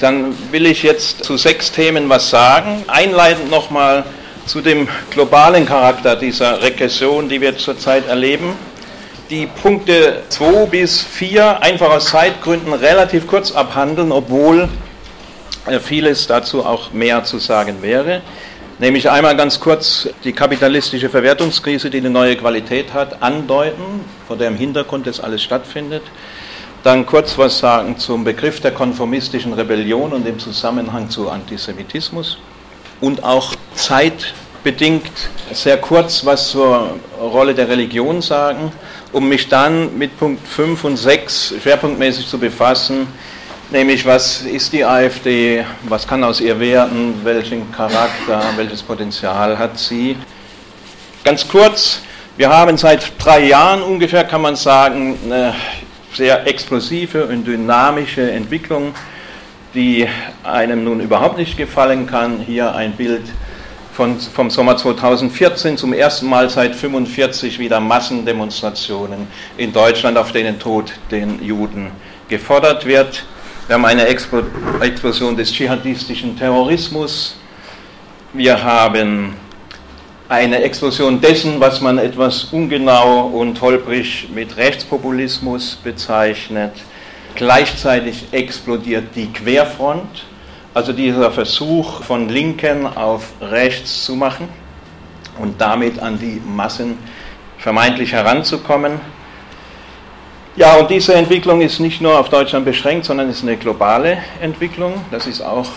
Dann will ich jetzt zu sechs Themen was sagen. Einleitend nochmal zu dem globalen Charakter dieser Regression, die wir zurzeit erleben. Die Punkte 2 bis 4 einfach aus Zeitgründen relativ kurz abhandeln, obwohl äh, vieles dazu auch mehr zu sagen wäre. Nämlich einmal ganz kurz die kapitalistische Verwertungskrise, die eine neue Qualität hat, andeuten, vor dem Hintergrund das alles stattfindet. Dann kurz was sagen zum Begriff der konformistischen Rebellion und dem Zusammenhang zu Antisemitismus. Und auch zeitbedingt sehr kurz was zur Rolle der Religion sagen, um mich dann mit Punkt 5 und 6 schwerpunktmäßig zu befassen, nämlich was ist die AfD, was kann aus ihr werden, welchen Charakter, welches Potenzial hat sie. Ganz kurz, wir haben seit drei Jahren ungefähr, kann man sagen, sehr explosive und dynamische Entwicklung, die einem nun überhaupt nicht gefallen kann. Hier ein Bild von, vom Sommer 2014, zum ersten Mal seit 1945 wieder Massendemonstrationen in Deutschland, auf denen Tod den Juden gefordert wird. Wir haben eine Explosion des dschihadistischen Terrorismus. Wir haben eine Explosion dessen, was man etwas ungenau und holprig mit Rechtspopulismus bezeichnet. Gleichzeitig explodiert die Querfront, also dieser Versuch von Linken auf rechts zu machen und damit an die Massen vermeintlich heranzukommen. Ja, und diese Entwicklung ist nicht nur auf Deutschland beschränkt, sondern ist eine globale Entwicklung. Das ist auch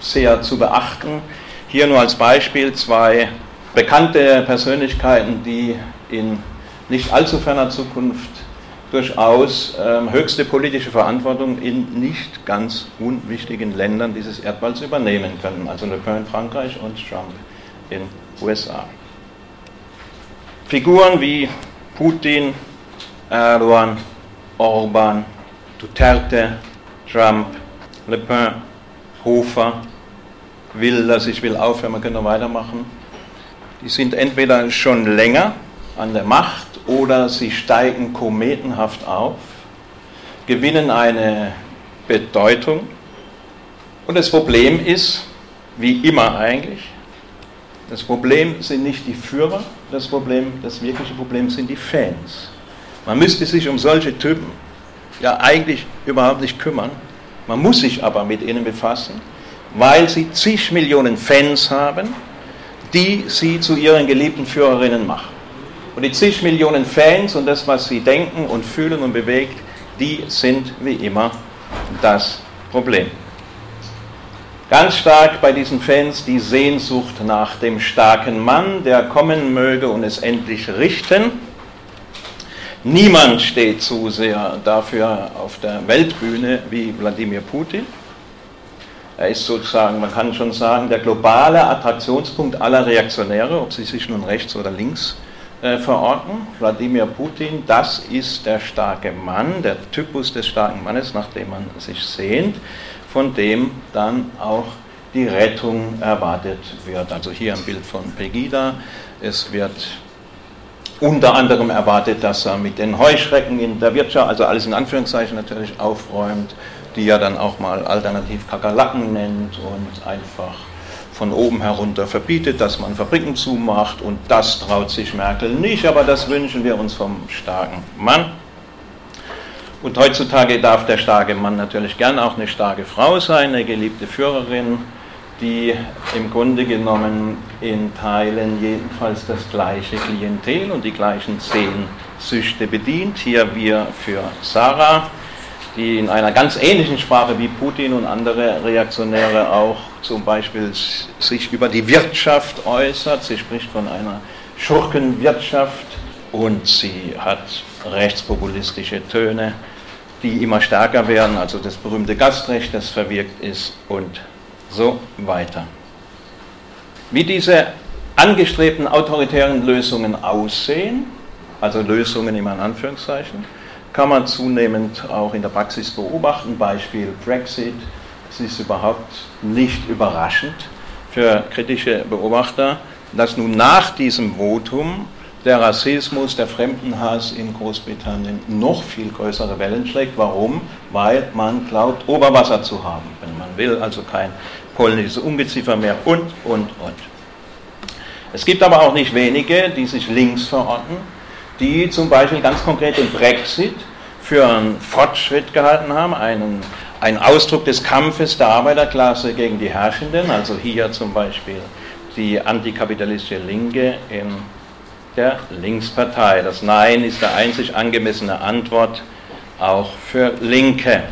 sehr zu beachten. Hier nur als Beispiel zwei bekannte Persönlichkeiten, die in nicht allzu ferner Zukunft durchaus ähm, höchste politische Verantwortung in nicht ganz unwichtigen Ländern dieses Erdballs übernehmen können. Also Le Pen in Frankreich und Trump in USA. Figuren wie Putin, Erdogan, Orban, Duterte, Trump, Le Pen, Hofer, Wilders, ich will aufhören, man könnte noch weitermachen, die sind entweder schon länger an der Macht oder sie steigen kometenhaft auf, gewinnen eine Bedeutung. Und das Problem ist, wie immer eigentlich, das Problem sind nicht die Führer, das Problem, das wirkliche Problem sind die Fans. Man müsste sich um solche Typen ja eigentlich überhaupt nicht kümmern. Man muss sich aber mit ihnen befassen, weil sie zig Millionen Fans haben die sie zu ihren geliebten Führerinnen machen. Und die zig Millionen Fans und das, was sie denken und fühlen und bewegt, die sind wie immer das Problem. Ganz stark bei diesen Fans die Sehnsucht nach dem starken Mann, der kommen möge und es endlich richten. Niemand steht zu sehr dafür auf der Weltbühne wie Wladimir Putin. Er ist sozusagen, man kann schon sagen, der globale Attraktionspunkt aller Reaktionäre, ob sie sich nun rechts oder links äh, verorten. Wladimir Putin, das ist der starke Mann, der Typus des starken Mannes, nach dem man sich sehnt, von dem dann auch die Rettung erwartet wird. Also hier ein Bild von Pegida. Es wird unter anderem erwartet, dass er mit den Heuschrecken in der Wirtschaft, also alles in Anführungszeichen natürlich, aufräumt die ja dann auch mal alternativ Kakerlaken nennt und einfach von oben herunter verbietet, dass man Fabriken zumacht und das traut sich Merkel nicht, aber das wünschen wir uns vom starken Mann. Und heutzutage darf der starke Mann natürlich gern auch eine starke Frau sein, eine geliebte Führerin, die im Grunde genommen in Teilen jedenfalls das gleiche Klientel und die gleichen Sehnsüchte bedient. Hier wir für Sarah die in einer ganz ähnlichen Sprache wie Putin und andere Reaktionäre auch zum Beispiel sich über die Wirtschaft äußert. Sie spricht von einer Schurkenwirtschaft und sie hat rechtspopulistische Töne, die immer stärker werden, also das berühmte Gastrecht, das verwirkt ist und so weiter. Wie diese angestrebten autoritären Lösungen aussehen, also Lösungen immer in Anführungszeichen, kann man zunehmend auch in der Praxis beobachten. Beispiel Brexit. Es ist überhaupt nicht überraschend für kritische Beobachter, dass nun nach diesem Votum der Rassismus, der Fremdenhass in Großbritannien noch viel größere Wellen schlägt. Warum? Weil man glaubt, Oberwasser zu haben, wenn man will, also kein polnisches Ungeziefer mehr und, und, und. Es gibt aber auch nicht wenige, die sich links verorten, die zum Beispiel ganz konkret den Brexit für einen Fortschritt gehalten haben, einen, einen Ausdruck des Kampfes der Arbeiterklasse gegen die Herrschenden, also hier zum Beispiel die antikapitalistische Linke in der Linkspartei. Das Nein ist der einzig angemessene Antwort auch für Linke.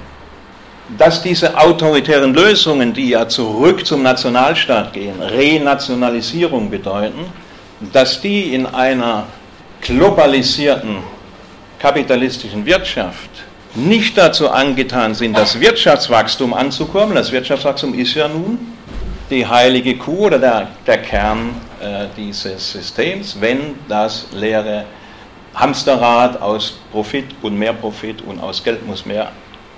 Dass diese autoritären Lösungen, die ja zurück zum Nationalstaat gehen, Renationalisierung bedeuten, dass die in einer globalisierten kapitalistischen Wirtschaft nicht dazu angetan sind, das Wirtschaftswachstum anzukurbeln. Das Wirtschaftswachstum ist ja nun die heilige Kuh oder der, der Kern äh, dieses Systems, wenn das leere Hamsterrad aus Profit und mehr Profit und aus Geld muss mehr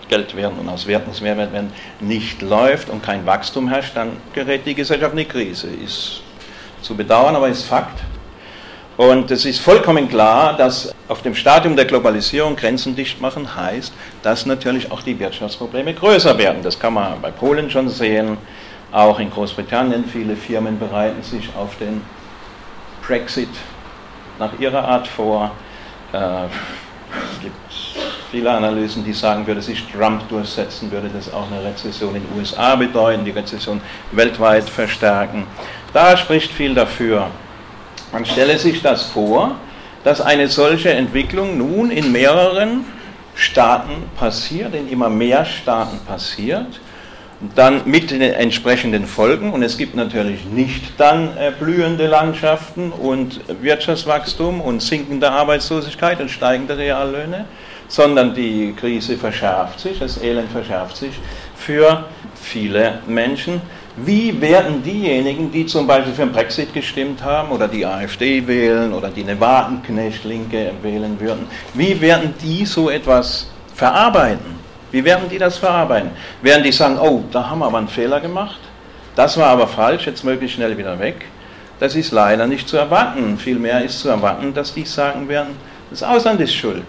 Geld werden und aus Wert muss mehr Wert werden, nicht läuft und kein Wachstum herrscht, dann gerät die Gesellschaft in eine Krise. Ist zu bedauern, aber ist Fakt. Und es ist vollkommen klar, dass auf dem Stadium der Globalisierung Grenzen dicht machen heißt, dass natürlich auch die Wirtschaftsprobleme größer werden. Das kann man bei Polen schon sehen. Auch in Großbritannien, viele Firmen bereiten sich auf den Brexit nach ihrer Art vor. Äh, es gibt viele Analysen, die sagen, würde sich Trump durchsetzen, würde das auch eine Rezession in den USA bedeuten, die Rezession weltweit verstärken. Da spricht viel dafür. Man stelle sich das vor, dass eine solche Entwicklung nun in mehreren Staaten passiert, in immer mehr Staaten passiert dann mit den entsprechenden Folgen. Und es gibt natürlich nicht dann äh, blühende Landschaften und Wirtschaftswachstum und sinkende Arbeitslosigkeit und steigende Reallöhne, sondern die Krise verschärft sich, das Elend verschärft sich für viele Menschen. Wie werden diejenigen, die zum Beispiel für den Brexit gestimmt haben oder die AfD wählen oder die eine Wagenknecht-Linke wählen würden, wie werden die so etwas verarbeiten? Wie werden die das verarbeiten? Werden die sagen, oh, da haben wir aber einen Fehler gemacht, das war aber falsch, jetzt möglichst schnell wieder weg? Das ist leider nicht zu erwarten. Vielmehr ist zu erwarten, dass die sagen werden, das Ausland ist schuld.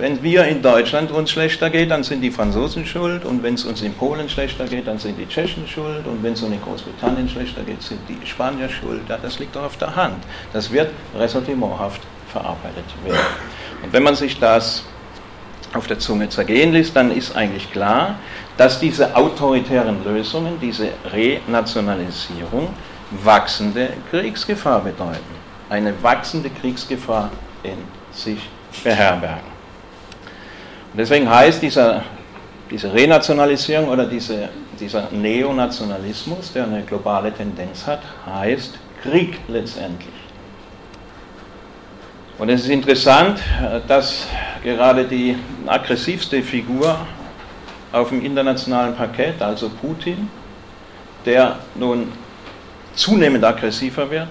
Wenn wir in Deutschland uns schlechter geht, dann sind die Franzosen schuld und wenn es uns in Polen schlechter geht, dann sind die Tschechen schuld und wenn es uns in Großbritannien schlechter geht, sind die Spanier schuld. Ja, das liegt doch auf der Hand. Das wird ressentimenthaft verarbeitet werden. Und wenn man sich das auf der Zunge zergehen lässt, dann ist eigentlich klar, dass diese autoritären Lösungen, diese Renationalisierung, wachsende Kriegsgefahr bedeuten. Eine wachsende Kriegsgefahr in sich beherbergen. Und deswegen heißt dieser, diese Renationalisierung oder diese, dieser Neonationalismus, der eine globale Tendenz hat, heißt Krieg letztendlich. Und es ist interessant, dass gerade die aggressivste Figur auf dem internationalen Parkett, also Putin, der nun zunehmend aggressiver wird,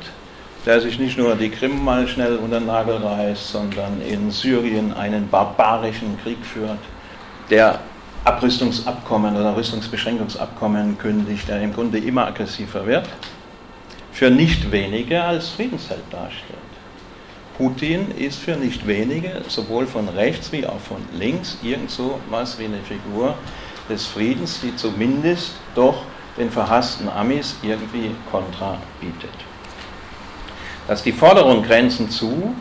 der sich nicht nur die Krim mal schnell unter den Nagel reißt, sondern in Syrien einen barbarischen Krieg führt, der Abrüstungsabkommen oder Rüstungsbeschränkungsabkommen kündigt, der im Grunde immer aggressiver wird, für nicht weniger als Friedensheld darstellt. Putin ist für nicht wenige, sowohl von rechts wie auch von links, irgend so was wie eine Figur des Friedens, die zumindest doch den verhassten Amis irgendwie Kontra bietet. Dass die Forderung Grenzen zu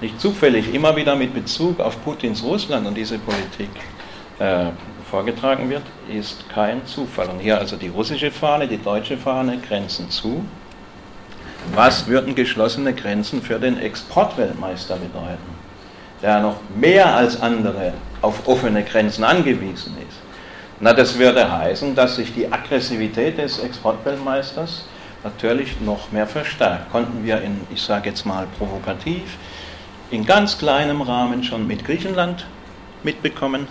nicht zufällig immer wieder mit Bezug auf Putins Russland und diese Politik äh, vorgetragen wird, ist kein Zufall. Und hier also die russische Fahne, die deutsche Fahne, Grenzen zu. Was würden geschlossene Grenzen für den Exportweltmeister bedeuten, der noch mehr als andere auf offene Grenzen angewiesen ist? Na, das würde heißen, dass sich die Aggressivität des Exportweltmeisters natürlich noch mehr verstärkt. Konnten wir in, ich sage jetzt mal provokativ, in ganz kleinem Rahmen schon mit Griechenland mitbekommen,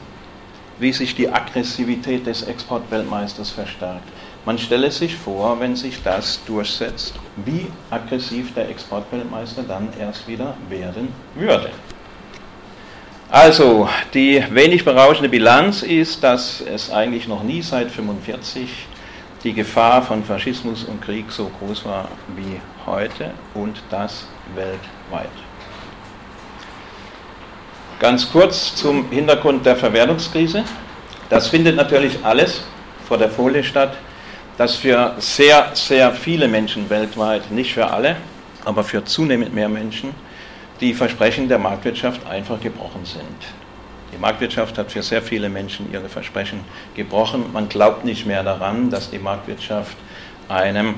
wie sich die Aggressivität des Exportweltmeisters verstärkt. Man stelle sich vor, wenn sich das durchsetzt, wie aggressiv der Exportweltmeister dann erst wieder werden würde. Also, die wenig berauschende Bilanz ist, dass es eigentlich noch nie seit 1945 die Gefahr von Faschismus und Krieg so groß war wie heute und das weltweit. Ganz kurz zum Hintergrund der Verwertungskrise. Das findet natürlich alles vor der Folie statt, dass für sehr, sehr viele Menschen weltweit, nicht für alle, aber für zunehmend mehr Menschen, die Versprechen der Marktwirtschaft einfach gebrochen sind. Die Marktwirtschaft hat für sehr viele Menschen ihre Versprechen gebrochen. Man glaubt nicht mehr daran, dass die Marktwirtschaft einem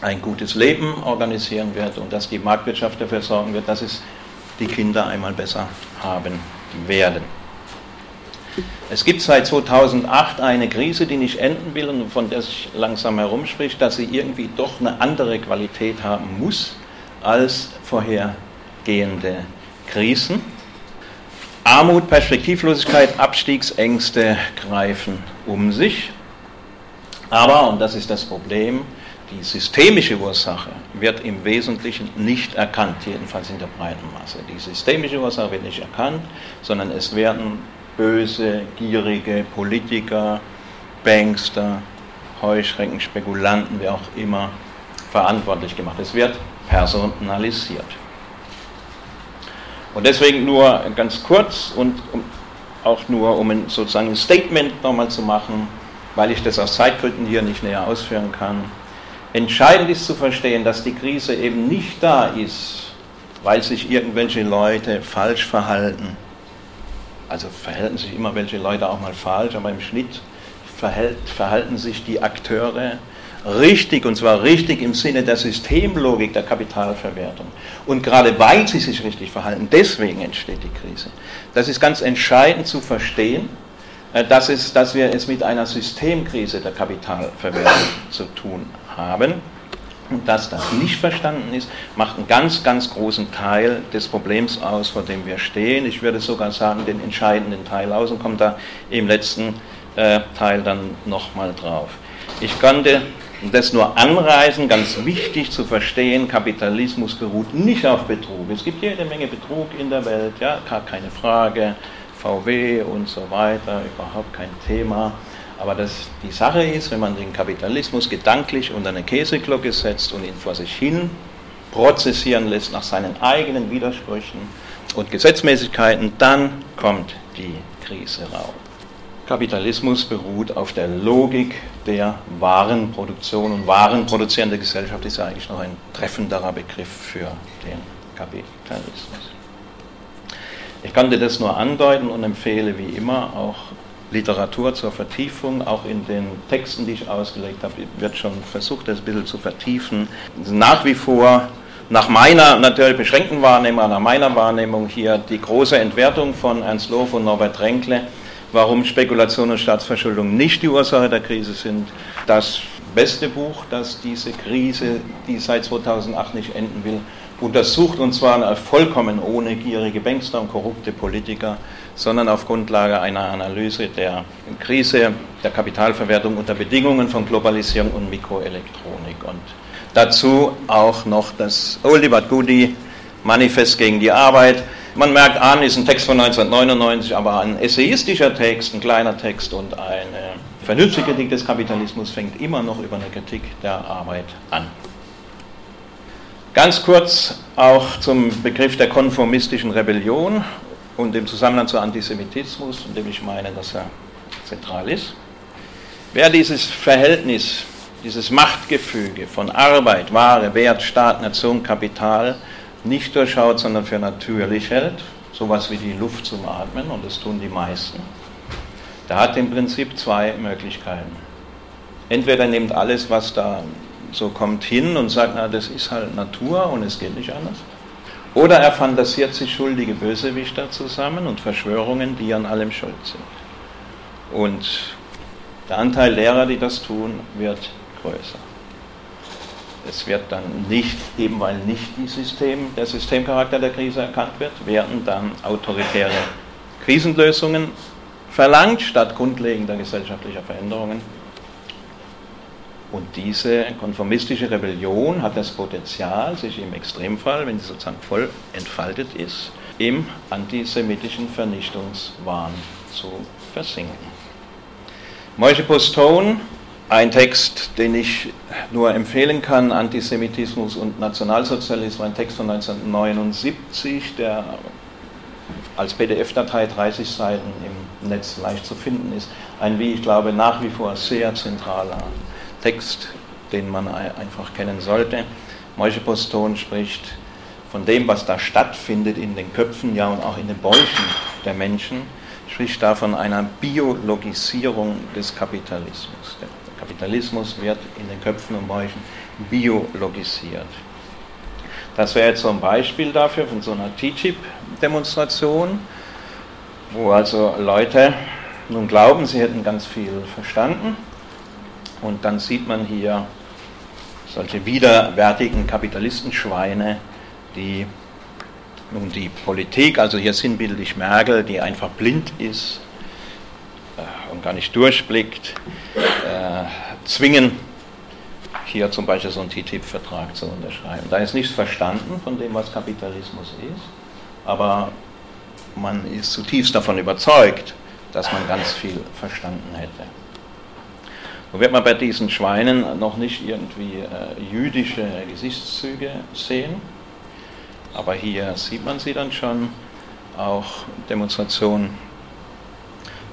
ein gutes Leben organisieren wird und dass die Marktwirtschaft dafür sorgen wird, dass es die Kinder einmal besser haben werden. Es gibt seit 2008 eine Krise, die nicht enden will und von der sich langsam herumspricht, dass sie irgendwie doch eine andere Qualität haben muss als vorhergehende Krisen. Armut, Perspektivlosigkeit, Abstiegsängste greifen um sich. Aber, und das ist das Problem, die systemische Ursache wird im Wesentlichen nicht erkannt, jedenfalls in der breiten Masse. Die systemische Ursache wird nicht erkannt, sondern es werden böse, gierige Politiker, Bankster, Heuschrecken, Spekulanten, wie auch immer, verantwortlich gemacht. Es wird personalisiert. Und deswegen nur ganz kurz und auch nur, um sozusagen ein Statement nochmal zu machen, weil ich das aus Zeitgründen hier nicht näher ausführen kann. Entscheidend ist zu verstehen, dass die Krise eben nicht da ist, weil sich irgendwelche Leute falsch verhalten. Also verhalten sich immer welche Leute auch mal falsch, aber im Schnitt verhalten sich die Akteure richtig, und zwar richtig im Sinne der Systemlogik der Kapitalverwertung. Und gerade weil sie sich richtig verhalten, deswegen entsteht die Krise. Das ist ganz entscheidend zu verstehen, äh, dass, es, dass wir es mit einer Systemkrise der Kapitalverwertung zu tun haben. Und dass das nicht verstanden ist, macht einen ganz, ganz großen Teil des Problems aus, vor dem wir stehen. Ich würde sogar sagen, den entscheidenden Teil aus und komme da im letzten äh, Teil dann nochmal drauf. Ich konnte das nur anreißen, ganz wichtig zu verstehen, Kapitalismus beruht nicht auf Betrug. Es gibt jede Menge Betrug in der Welt, ja, gar keine Frage, VW und so weiter, überhaupt kein Thema. Aber das, die Sache ist, wenn man den Kapitalismus gedanklich unter eine Käseglocke setzt und ihn vor sich hin prozessieren lässt nach seinen eigenen Widersprüchen und Gesetzmäßigkeiten, dann kommt die Krise raus. Kapitalismus beruht auf der Logik der Warenproduktion und warenproduzierende Gesellschaft ist ja eigentlich noch ein treffenderer Begriff für den Kapitalismus. Ich konnte das nur andeuten und empfehle wie immer auch Literatur zur Vertiefung, auch in den Texten, die ich ausgelegt habe, wird schon versucht, das ein bisschen zu vertiefen. Nach wie vor, nach meiner natürlich beschränkten Wahrnehmung, nach meiner Wahrnehmung hier die große Entwertung von Ernst Lof und Norbert Renkle warum Spekulation und Staatsverschuldung nicht die Ursache der Krise sind. Das beste Buch, das diese Krise, die seit 2008 nicht enden will, untersucht und zwar vollkommen ohne gierige Bankster und korrupte Politiker, sondern auf Grundlage einer Analyse der Krise der Kapitalverwertung unter Bedingungen von Globalisierung und Mikroelektronik. Und dazu auch noch das Oldie but Goodie Manifest gegen die Arbeit, man merkt an, ist ein Text von 1999, aber ein essayistischer Text, ein kleiner Text und eine vernünftige Kritik des Kapitalismus fängt immer noch über eine Kritik der Arbeit an. Ganz kurz auch zum Begriff der konformistischen Rebellion und dem Zusammenhang zu Antisemitismus, in dem ich meine, dass er zentral ist. Wer dieses Verhältnis, dieses Machtgefüge von Arbeit, Ware, Wert, Staat, Nation, Kapital nicht durchschaut, sondern für natürlich hält, sowas wie die Luft zum Atmen, und das tun die meisten, da hat im Prinzip zwei Möglichkeiten. Entweder nimmt alles, was da so kommt, hin und sagt, na, das ist halt Natur und es geht nicht anders. Oder er fantasiert sich schuldige Bösewichter zusammen und Verschwörungen, die an allem schuld sind. Und der Anteil derer, die das tun, wird größer. Es wird dann nicht, eben weil nicht die System, der Systemcharakter der Krise erkannt wird, werden dann autoritäre Krisenlösungen verlangt statt grundlegender gesellschaftlicher Veränderungen. Und diese konformistische Rebellion hat das Potenzial, sich im Extremfall, wenn sie sozusagen voll entfaltet ist, im antisemitischen Vernichtungswahn zu versinken. Moishe Postone ein Text, den ich nur empfehlen kann, Antisemitismus und Nationalsozialismus, ein Text von 1979, der als PDF-Datei 30 Seiten im Netz leicht zu finden ist, ein, wie ich glaube, nach wie vor sehr zentraler Text, den man einfach kennen sollte. Moishe Poston spricht von dem, was da stattfindet in den Köpfen, ja und auch in den Bäuchen der Menschen, spricht da von einer Biologisierung des Kapitalismus. Kapitalismus wird in den Köpfen und Bäuchen biologisiert. Das wäre jetzt so ein Beispiel dafür von so einer TTIP-Demonstration, wo also Leute nun glauben, sie hätten ganz viel verstanden. Und dann sieht man hier solche widerwärtigen Kapitalistenschweine, die nun die Politik, also hier sinnbildlich Merkel, die einfach blind ist und gar nicht durchblickt, äh, zwingen, hier zum Beispiel so einen TTIP-Vertrag zu unterschreiben. Da ist nichts verstanden von dem, was Kapitalismus ist, aber man ist zutiefst davon überzeugt, dass man ganz viel verstanden hätte. Nun wird man bei diesen Schweinen noch nicht irgendwie äh, jüdische Gesichtszüge sehen, aber hier sieht man sie dann schon, auch Demonstrationen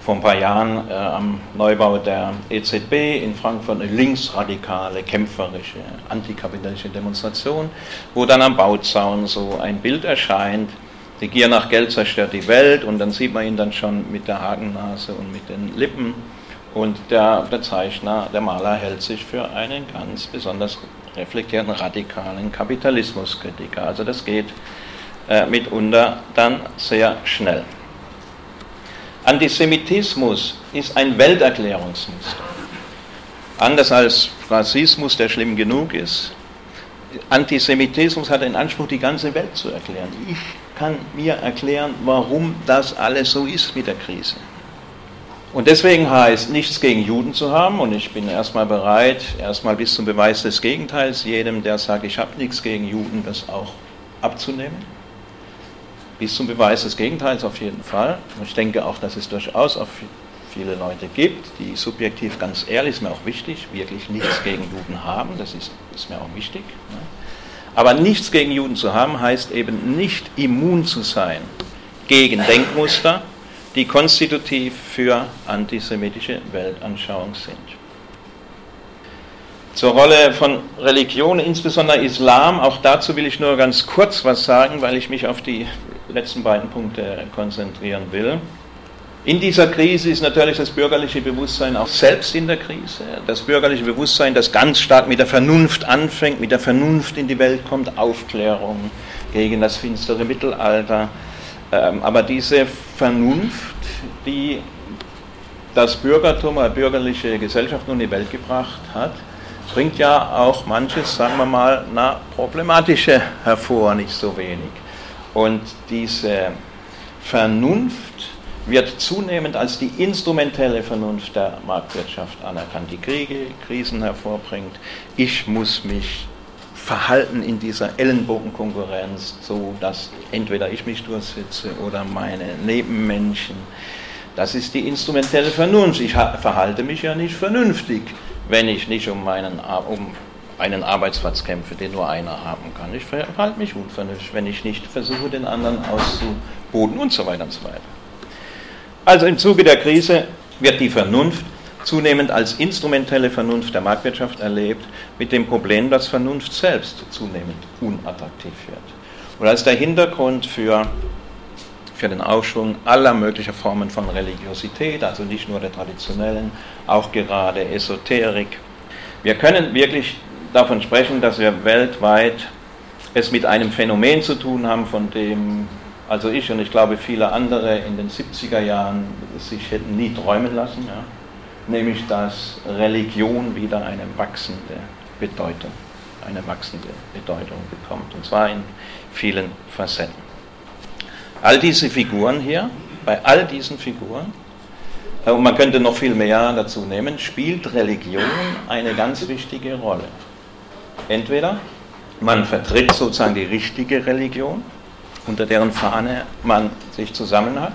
vor ein paar Jahren äh, am Neubau der EZB in Frankfurt eine linksradikale, kämpferische, antikapitalistische Demonstration, wo dann am Bauzaun so ein Bild erscheint, die Gier nach Geld zerstört die Welt und dann sieht man ihn dann schon mit der Hakennase und mit den Lippen und der, der Zeichner, der Maler hält sich für einen ganz besonders reflektierten, radikalen Kapitalismuskritiker. Also das geht äh, mitunter dann sehr schnell. Antisemitismus ist ein Welterklärungsmuster. Anders als Rassismus, der schlimm genug ist. Antisemitismus hat den Anspruch, die ganze Welt zu erklären. Ich kann mir erklären, warum das alles so ist mit der Krise. Und deswegen heißt, nichts gegen Juden zu haben, und ich bin erstmal bereit, erstmal bis zum Beweis des Gegenteils, jedem, der sagt, ich habe nichts gegen Juden, das auch abzunehmen. Bis zum Beweis des Gegenteils auf jeden Fall. Und ich denke auch, dass es durchaus auch viele Leute gibt, die subjektiv ganz ehrlich, ist mir auch wichtig, wirklich nichts gegen Juden haben, das ist, ist mir auch wichtig. Ne? Aber nichts gegen Juden zu haben, heißt eben nicht immun zu sein gegen Denkmuster, die konstitutiv für antisemitische Weltanschauung sind. Zur Rolle von Religion, insbesondere Islam, auch dazu will ich nur ganz kurz was sagen, weil ich mich auf die letzten beiden Punkte konzentrieren will. In dieser Krise ist natürlich das bürgerliche Bewusstsein auch selbst in der Krise. Das bürgerliche Bewusstsein, das ganz stark mit der Vernunft anfängt, mit der Vernunft in die Welt kommt, Aufklärung gegen das finstere Mittelalter, ähm, aber diese Vernunft, die das Bürgertum oder bürgerliche Gesellschaft nun in die Welt gebracht hat, bringt ja auch manches, sagen wir mal, na, problematische hervor, nicht so wenig. Und diese Vernunft wird zunehmend als die instrumentelle Vernunft der Marktwirtschaft anerkannt, die Kriege, Krisen hervorbringt. Ich muss mich Verhalten in dieser Ellenbogenkonkurrenz, so dass entweder ich mich durchsetze oder meine Nebenmenschen. Das ist die instrumentelle Vernunft. Ich verhalte mich ja nicht vernünftig, wenn ich nicht um, meinen, um einen Arbeitsplatz kämpfe, den nur einer haben kann. Ich verhalte mich unvernünftig, wenn ich nicht versuche, den anderen auszuboten und so weiter und so weiter. Also im Zuge der Krise wird die Vernunft zunehmend als instrumentelle Vernunft der Marktwirtschaft erlebt, mit dem Problem, dass Vernunft selbst zunehmend unattraktiv wird. Und als der Hintergrund für, für den Aufschwung aller möglichen Formen von Religiosität, also nicht nur der traditionellen, auch gerade Esoterik. Wir können wirklich davon sprechen, dass wir weltweit es mit einem Phänomen zu tun haben, von dem also ich und ich glaube viele andere in den 70er Jahren sich hätten nie träumen lassen. Ja nämlich dass Religion wieder eine wachsende Bedeutung, eine wachsende Bedeutung bekommt, und zwar in vielen Facetten. All diese Figuren hier, bei all diesen Figuren, äh, und man könnte noch viel mehr dazu nehmen, spielt Religion eine ganz wichtige Rolle. Entweder man vertritt sozusagen die richtige Religion, unter deren Fahne man sich zusammen hat,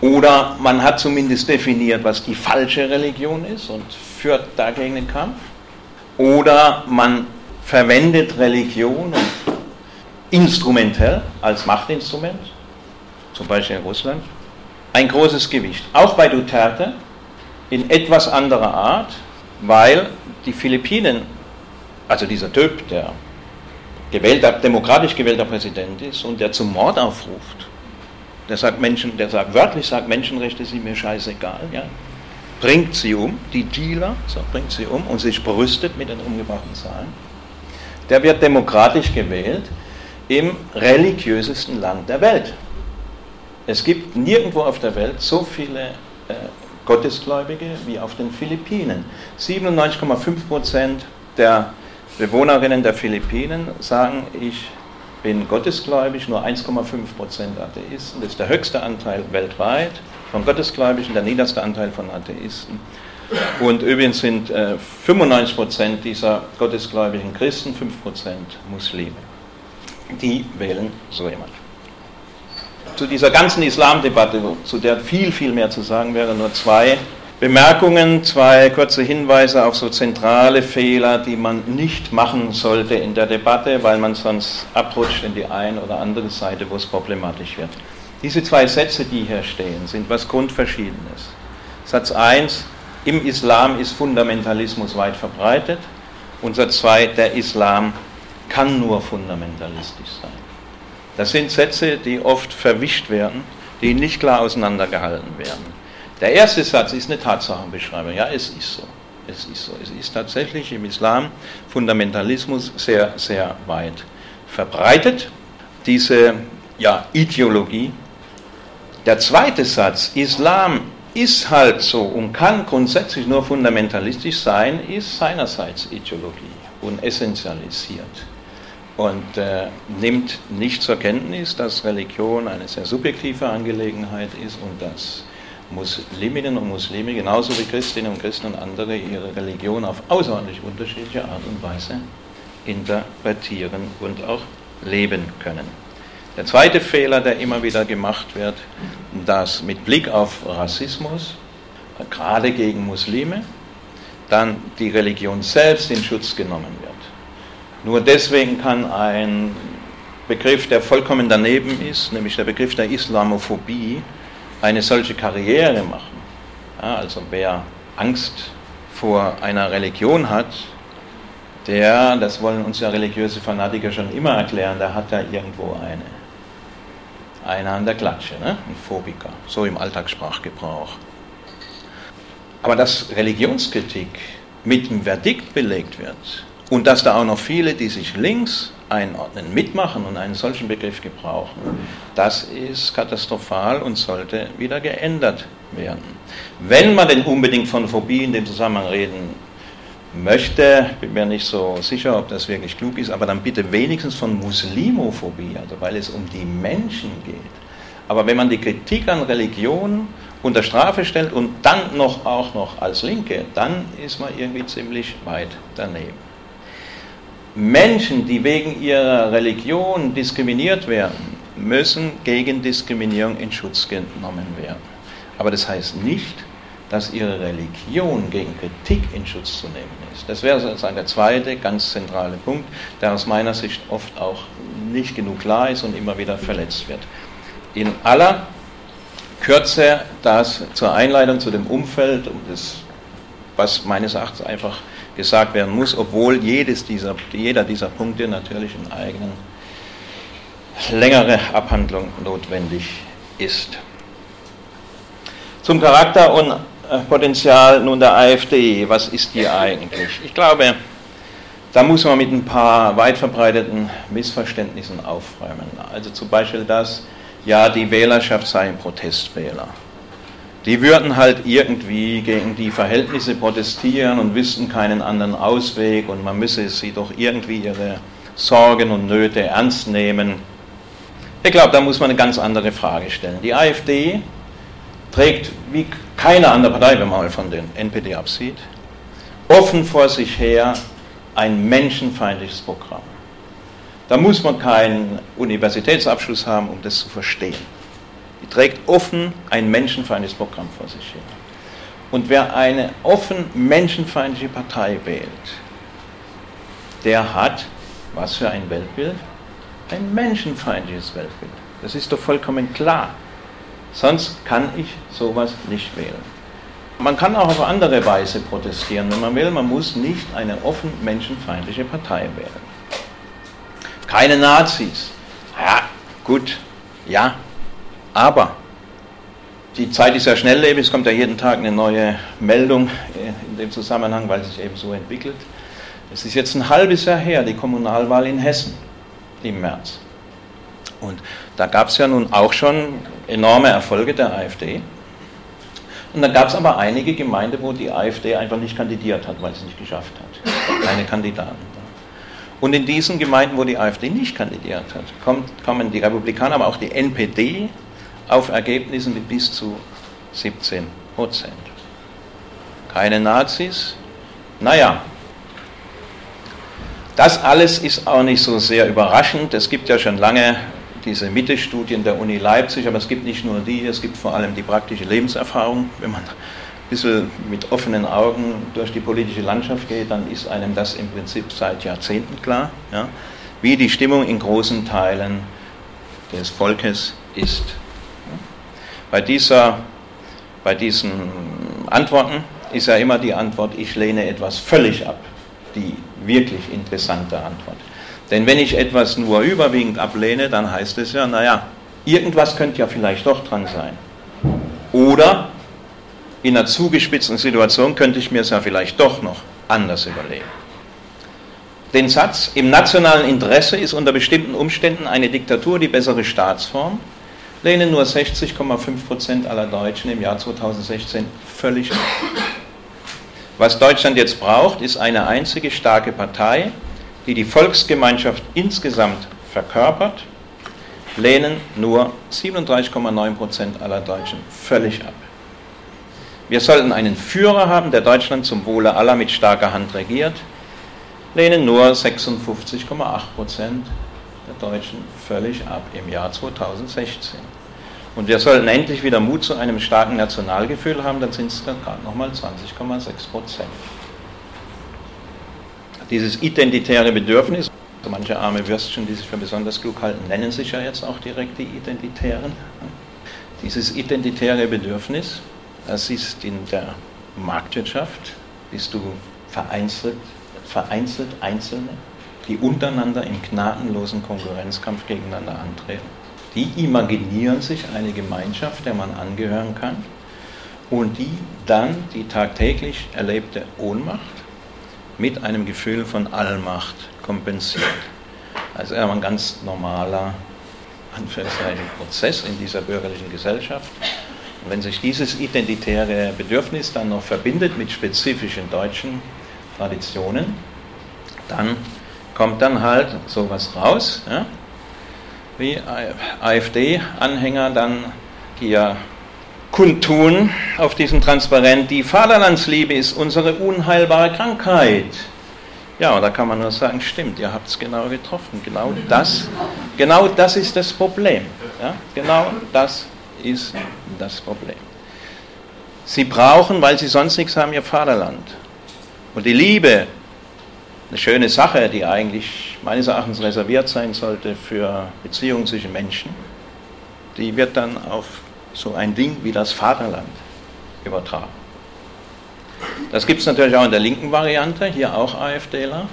oder man hat zumindest definiert, was die falsche Religion ist und führt dagegen den Kampf. Oder man verwendet Religion instrumentell als Machtinstrument zum Beispiel in Russland, ein großes Gewicht. Auch bei Duterte in etwas anderer Art, weil die Philippinen, also dieser Typ, der gewählter, demokratisch gewählter Präsident ist und der zum Mord aufruft, der sagt Menschen, der sagt wörtlich sagt Menschenrechte sind mir scheißegal, ja, bringt sie um, die Dealer, so bringt sie um und sich brüstet mit den umgebrachten Zahlen. Der wird demokratisch gewählt im religiösesten Land der Welt. Es gibt nirgendwo auf der Welt so viele äh, Gottesgläubige wie auf den Philippinen. 97,5 Prozent der Bewohnerinnen der Philippinen sagen, ich bin gottesgläubig, nur 1,5 Prozent Atheisten. Das ist der höchste Anteil weltweit von Gottesgläubigen, der niederste Anteil von Atheisten. Und übrigens sind äh, 95 Prozent dieser gottesgläubigen Christen, 5 Prozent Muslime. Die wählen so jemand zu dieser ganzen Islamdebatte, zu der viel, viel mehr zu sagen wäre, nur zwei Bemerkungen, zwei kurze Hinweise auf so zentrale Fehler, die man nicht machen sollte in der Debatte, weil man sonst abrutscht in die eine oder andere Seite, wo es problematisch wird. Diese zwei Sätze, die hier stehen, sind was Grundverschiedenes. Satz 1, im Islam ist Fundamentalismus weit verbreitet. Und Satz 2, der Islam kann nur fundamentalistisch sein. Das sind Sätze, die oft verwischt werden, die nicht klar auseinandergehalten werden. Der erste Satz ist eine Tatsachenbeschreibung. Ja, es ist so. Es ist so. Es ist tatsächlich im Islam Fundamentalismus sehr, sehr weit verbreitet. Diese ja, Ideologie. Der zweite Satz, Islam ist halt so und kann grundsätzlich nur fundamentalistisch sein, ist seinerseits Ideologie und essentialisiert und äh, nimmt nicht zur Kenntnis, dass Religion eine sehr subjektive Angelegenheit ist und dass Musliminnen und Muslime genauso wie Christinnen und Christen und andere ihre Religion auf außerordentlich unterschiedliche Art und Weise interpretieren und auch leben können. Der zweite Fehler, der immer wieder gemacht wird, dass mit Blick auf Rassismus, gerade gegen Muslime, dann die Religion selbst in Schutz genommen wird. Nur deswegen kann ein Begriff, der vollkommen daneben ist, nämlich der Begriff der Islamophobie, eine solche Karriere machen. Ja, also wer Angst vor einer Religion hat, der, das wollen uns ja religiöse Fanatiker schon immer erklären, der hat ja irgendwo eine. Einer an der Klatsche, ne? ein Phobiker, so im Alltagssprachgebrauch. Aber dass Religionskritik mit dem Verdikt belegt wird, und dass da auch noch viele, die sich links einordnen, mitmachen und einen solchen Begriff gebrauchen, das ist katastrophal und sollte wieder geändert werden. Wenn man denn unbedingt von Phobie in dem Zusammenhang reden möchte, bin mir nicht so sicher, ob das wirklich klug ist, aber dann bitte wenigstens von Muslimophobie, also weil es um die Menschen geht. Aber wenn man die Kritik an Religion unter Strafe stellt und dann noch auch noch als Linke, dann ist man irgendwie ziemlich weit daneben. Menschen, die wegen ihrer Religion diskriminiert werden, müssen gegen Diskriminierung in Schutz genommen werden. Aber das heißt nicht, dass ihre Religion gegen Kritik in Schutz zu nehmen ist. Das wäre sozusagen der zweite ganz zentrale Punkt, der aus meiner Sicht oft auch nicht genug klar ist und immer wieder verletzt wird. In aller Kürze das zur Einleitung zu dem Umfeld, das, was meines Erachtens einfach gesagt werden muss, obwohl jedes dieser, jeder dieser Punkte natürlich in eigenen längere Abhandlung notwendig ist. Zum Charakter und äh, Potenzial nun der AfD, was ist die eigentlich? Ich glaube, da muss man mit ein paar weit verbreiteten Missverständnissen aufräumen. Also zum Beispiel das, ja, die Wählerschaft sei ein Protestwähler die würden halt irgendwie gegen die Verhältnisse protestieren und wüssten keinen anderen Ausweg und man müsse sie doch irgendwie ihre Sorgen und Nöte ernst nehmen. Ich glaube, da muss man eine ganz andere Frage stellen. Die AfD trägt wie keine andere Partei, wenn man mal von den NPD absieht, offen vor sich her ein menschenfeindliches Programm. Da muss man keinen Universitätsabschluss haben, um das zu verstehen. Die trägt offen ein menschenfeindliches Programm vor sich her. Und wer eine offen menschenfeindliche Partei wählt, der hat, was für ein Weltbild? Ein menschenfeindliches Weltbild. Das ist doch vollkommen klar. Sonst kann ich sowas nicht wählen. Man kann auch auf andere Weise protestieren, wenn man will. Man muss nicht eine offen menschenfeindliche Partei wählen. Keine Nazis. Ja, gut, ja, aber die Zeit ist ja schnelllebig, es kommt ja jeden Tag eine neue Meldung in dem Zusammenhang, weil es sich eben so entwickelt. Es ist jetzt ein halbes Jahr her, die Kommunalwahl in Hessen im März. Und da gab es ja nun auch schon enorme Erfolge der AfD. Und dann gab es aber einige Gemeinden, wo die AfD einfach nicht kandidiert hat, weil sie es nicht geschafft hat. Keine Kandidaten. Und in diesen Gemeinden, wo die AfD nicht kandidiert hat, kommt, kommen die Republikaner, aber auch die NPD auf Ergebnisse mit bis zu 17 Prozent. Keine Nazis? Naja, das alles ist auch nicht so sehr überraschend. Es gibt ja schon lange diese Mitte-Studien der Uni Leipzig, aber es gibt nicht nur die, es gibt vor allem die praktische Lebenserfahrung. Wenn man ein bisschen mit offenen Augen durch die politische Landschaft geht, dann ist einem das im Prinzip seit Jahrzehnten klar, ja, wie die Stimmung in großen Teilen des Volkes ist. Bei, dieser, bei diesen Antworten ist ja immer die Antwort, ich lehne etwas völlig ab, die wirklich interessante Antwort. Denn wenn ich etwas nur überwiegend ablehne, dann heißt es ja, naja, irgendwas könnte ja vielleicht doch dran sein. Oder in einer zugespitzten Situation könnte ich mir es ja vielleicht doch noch anders überlegen. Den Satz, im nationalen Interesse ist unter bestimmten Umständen eine Diktatur die bessere Staatsform, lehnen nur 60,5% aller Deutschen im Jahr 2016 völlig ab. Was Deutschland jetzt braucht, ist eine einzige starke Partei, die die Volksgemeinschaft insgesamt verkörpert, lehnen nur 37,9% aller Deutschen völlig ab. Wir sollten einen Führer haben, der Deutschland zum Wohle aller mit starker Hand regiert, lehnen nur 56,8% der Deutschen völlig ab im Jahr 2016. Und wir sollten endlich wieder Mut zu einem starken Nationalgefühl haben, dann sind es gerade nochmal 20,6 Prozent dieses identitäre Bedürfnis, also manche arme Würstchen, die sich für besonders klug halten, nennen sich ja jetzt auch direkt die Identitären. Dieses identitäre Bedürfnis, das ist in der Marktwirtschaft, bist du vereinzelt, vereinzelt Einzelne, die untereinander im gnadenlosen Konkurrenzkampf gegeneinander antreten. Die imaginieren sich eine Gemeinschaft, der man angehören kann und die dann die tagtäglich erlebte Ohnmacht mit einem Gefühl von Allmacht kompensiert. Also ein ganz normaler Prozess in dieser bürgerlichen Gesellschaft. Und wenn sich dieses identitäre Bedürfnis dann noch verbindet mit spezifischen deutschen Traditionen, dann kommt dann halt sowas raus, ja, wie AfD-Anhänger dann, ja kundtun auf diesem Transparent, die Vaterlandsliebe ist unsere unheilbare Krankheit. Ja, und da kann man nur sagen, stimmt, ihr habt es genau getroffen. Genau das, genau das ist das Problem. Ja? Genau das ist das Problem. Sie brauchen, weil sie sonst nichts haben, ihr Vaterland. Und die Liebe, eine schöne Sache, die eigentlich meines Erachtens reserviert sein sollte für Beziehungen zwischen Menschen, die wird dann auf so ein Ding wie das Vaterland übertragen. Das gibt es natürlich auch in der linken Variante, hier auch AfDler,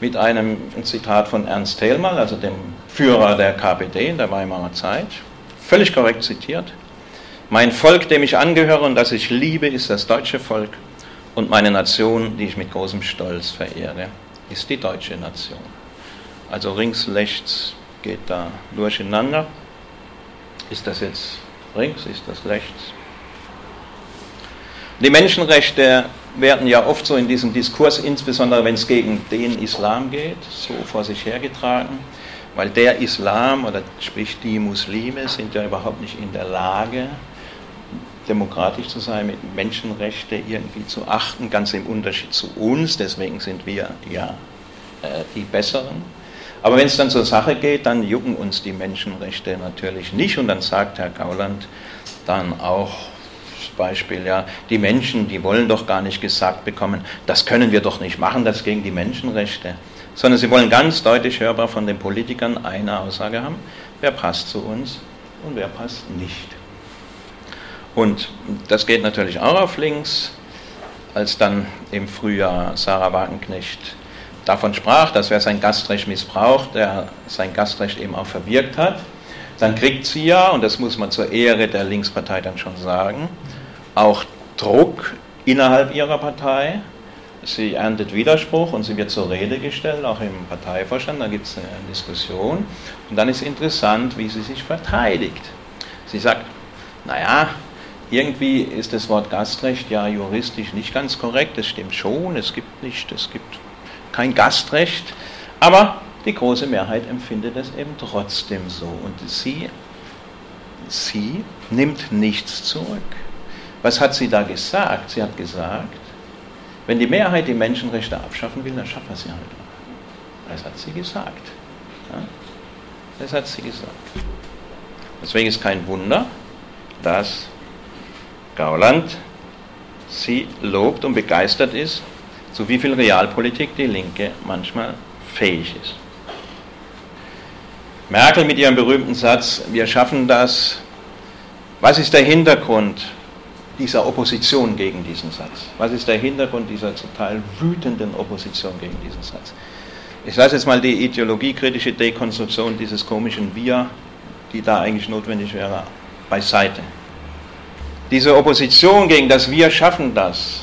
mit einem Zitat von Ernst Thälmann, also dem Führer der KPD in der Weimarer Zeit, völlig korrekt zitiert. Mein Volk, dem ich angehöre und das ich liebe, ist das deutsche Volk und meine Nation, die ich mit großem Stolz verehre, ist die deutsche Nation. Also rings, rechts geht da durcheinander. Ist das jetzt Links ist das rechts. Die Menschenrechte werden ja oft so in diesem Diskurs, insbesondere wenn es gegen den Islam geht, so vor sich hergetragen, weil der Islam oder sprich die Muslime sind ja überhaupt nicht in der Lage, demokratisch zu sein, mit Menschenrechte irgendwie zu achten, ganz im Unterschied zu uns, deswegen sind wir ja äh, die Besseren. Aber wenn es dann zur Sache geht, dann jucken uns die Menschenrechte natürlich nicht. Und dann sagt Herr Gauland dann auch, Beispiel, ja, die Menschen, die wollen doch gar nicht gesagt bekommen, das können wir doch nicht machen, das gegen die Menschenrechte. Sondern sie wollen ganz deutlich hörbar von den Politikern eine Aussage haben, wer passt zu uns und wer passt nicht Und das geht natürlich auch auf links, als dann im Frühjahr Sarah Wagenknecht davon sprach, dass wer sein Gastrecht missbraucht, der sein Gastrecht eben auch verwirkt hat. Dann kriegt sie ja, und das muss man zur Ehre der Linkspartei dann schon sagen, auch Druck innerhalb ihrer Partei. Sie erntet Widerspruch und sie wird zur Rede gestellt, auch im Parteivorstand. Da gibt es eine Diskussion. Und dann ist interessant, wie sie sich verteidigt. Sie sagt, naja, irgendwie ist das Wort Gastrecht ja juristisch nicht ganz korrekt. Das stimmt schon. Es gibt nicht, es gibt kein Gastrecht. Aber die große Mehrheit empfindet es eben trotzdem so. Und sie, sie nimmt nichts zurück. Was hat sie da gesagt? Sie hat gesagt, wenn die Mehrheit die Menschenrechte abschaffen will, dann schaffen wir sie halt auch. Das hat sie gesagt. Das hat sie gesagt. Deswegen ist kein Wunder, dass Gauland sie lobt und begeistert ist, zu wie viel Realpolitik die Linke manchmal fähig ist. Merkel mit ihrem berühmten Satz, wir schaffen das. Was ist der Hintergrund dieser Opposition gegen diesen Satz? Was ist der Hintergrund dieser zum Teil wütenden Opposition gegen diesen Satz? Ich lasse jetzt mal die ideologiekritische Dekonstruktion dieses komischen Wir, die da eigentlich notwendig wäre, beiseite. Diese Opposition gegen das Wir schaffen das,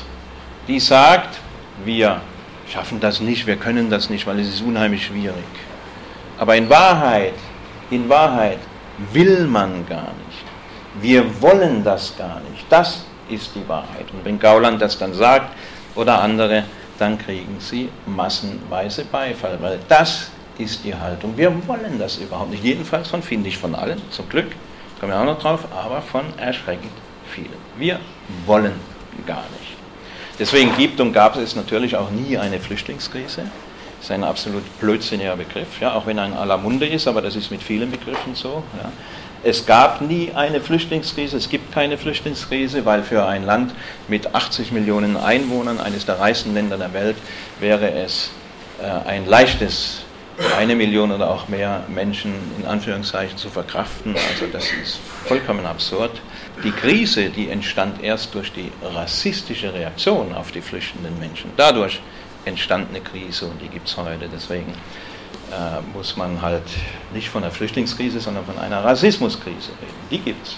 die sagt, wir schaffen das nicht, wir können das nicht, weil es ist unheimlich schwierig. Aber in Wahrheit, in Wahrheit will man gar nicht. Wir wollen das gar nicht. Das ist die Wahrheit. Und wenn Gauland das dann sagt oder andere, dann kriegen sie massenweise Beifall, weil das ist die Haltung. Wir wollen das überhaupt nicht. Jedenfalls von, finde ich, von allen, zum Glück, kommen wir auch noch drauf, aber von erschreckend vielen. Wir wollen gar nicht. Deswegen gibt und gab es natürlich auch nie eine Flüchtlingskrise ist ein absolut blödsinniger Begriff, ja, auch wenn er in aller Munde ist, aber das ist mit vielen Begriffen so. Ja. Es gab nie eine Flüchtlingskrise, es gibt keine Flüchtlingskrise, weil für ein Land mit 80 Millionen Einwohnern, eines der reichsten Länder der Welt, wäre es äh, ein leichtes, eine Million oder auch mehr Menschen in Anführungszeichen zu verkraften. Also das ist vollkommen absurd. Die Krise, die entstand erst durch die rassistische Reaktion auf die flüchtenden Menschen. Dadurch entstandene Krise und die gibt es heute. Deswegen äh, muss man halt nicht von einer Flüchtlingskrise, sondern von einer Rassismuskrise reden. Die gibt es.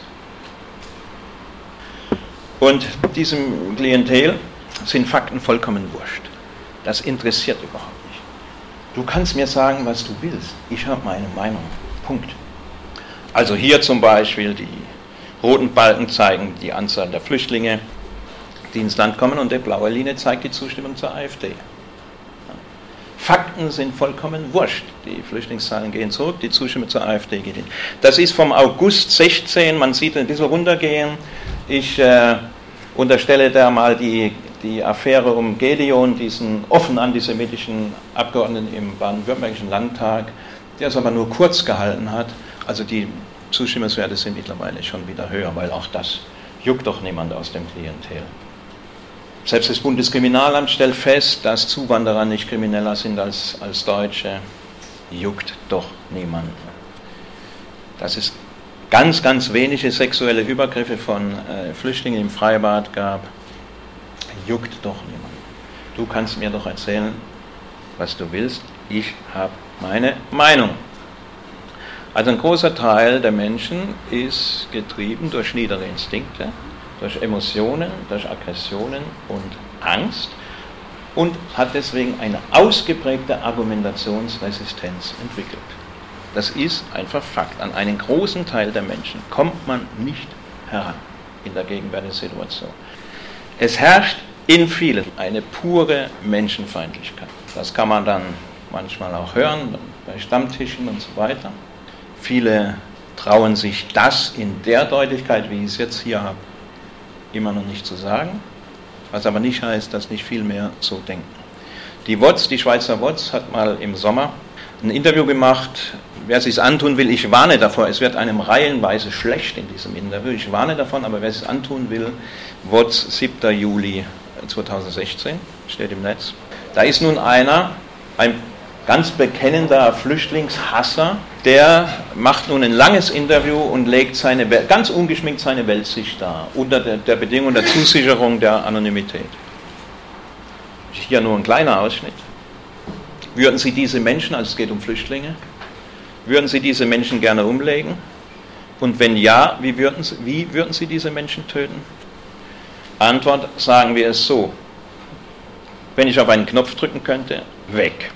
Und diesem Klientel sind Fakten vollkommen wurscht. Das interessiert überhaupt nicht. Du kannst mir sagen, was du willst. Ich habe meine Meinung. Punkt. Also hier zum Beispiel die roten Balken zeigen die Anzahl der Flüchtlinge, die ins Land kommen und die blaue Linie zeigt die Zustimmung zur AfD. Fakten sind vollkommen wurscht. Die Flüchtlingszahlen gehen zurück, die Zustimmung zur AfD geht hin. Das ist vom August 16, man sieht ein bisschen runtergehen. Ich äh, unterstelle da mal die, die Affäre um Gedeon, diesen offen antisemitischen Abgeordneten im baden-württembergischen Landtag, der es aber nur kurz gehalten hat. Also die Zustimmungswerte sind mittlerweile schon wieder höher, weil auch das juckt doch niemand aus dem Klientel. Selbst das Bundeskriminalamt stellt fest, dass Zuwanderer nicht krimineller sind als, als Deutsche. Juckt doch niemanden. Dass es ganz, ganz wenige sexuelle Übergriffe von äh, Flüchtlingen im Freibad gab, juckt doch niemanden. Du kannst mir doch erzählen, was du willst. Ich habe meine Meinung. Also ein großer Teil der Menschen ist getrieben durch niedere Instinkte durch Emotionen, durch Aggressionen und Angst und hat deswegen eine ausgeprägte Argumentationsresistenz entwickelt. Das ist einfach Fakt. An einen großen Teil der Menschen kommt man nicht heran in der gegenwärtigen Situation. Es herrscht in vielen eine pure Menschenfeindlichkeit. Das kann man dann manchmal auch hören bei Stammtischen und so weiter. Viele trauen sich das in der Deutlichkeit, wie ich es jetzt hier habe, immer noch nicht zu sagen, was aber nicht heißt, dass nicht viel mehr so denken. Die WOTS, die Schweizer WOTS, hat mal im Sommer ein Interview gemacht. Wer es sich antun will, ich warne davor, es wird einem reihenweise schlecht in diesem Interview. Ich warne davon, aber wer es sich antun will, WOTS 7. Juli 2016, steht im Netz. Da ist nun einer, ein ganz bekennender Flüchtlingshasser, der macht nun ein langes Interview und legt seine, ganz ungeschminkt seine Weltsicht dar, unter der, Bedingung der Zusicherung der Anonymität. Hier nur ein kleiner Ausschnitt. Würden Sie diese Menschen, also es geht um Flüchtlinge, würden Sie diese Menschen gerne umlegen? Und wenn ja, wie würden Sie, wie würden Sie diese Menschen töten? Antwort sagen wir es so. Wenn ich auf einen Knopf drücken könnte, weg.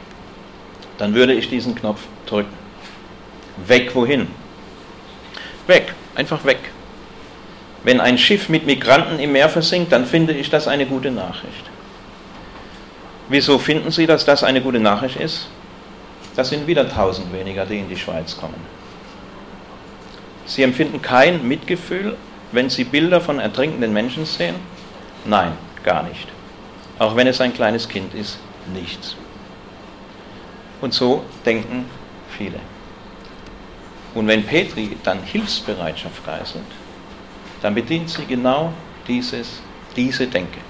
Dann würde ich diesen Knopf drücken. Weg wohin? Weg, einfach weg. Wenn ein Schiff mit Migranten im Meer versinkt, dann finde ich das eine gute Nachricht. Wieso finden Sie, dass das eine gute Nachricht ist? Das sind wieder tausend weniger, die in die Schweiz kommen. Sie empfinden kein Mitgefühl, wenn Sie Bilder von ertrinkenden Menschen sehen? Nein, gar nicht. Auch wenn es ein kleines Kind ist, nichts. Und so denken viele. Und wenn Petri dann Hilfsbereitschaft geißelt, dann bedient sie genau dieses, diese Denke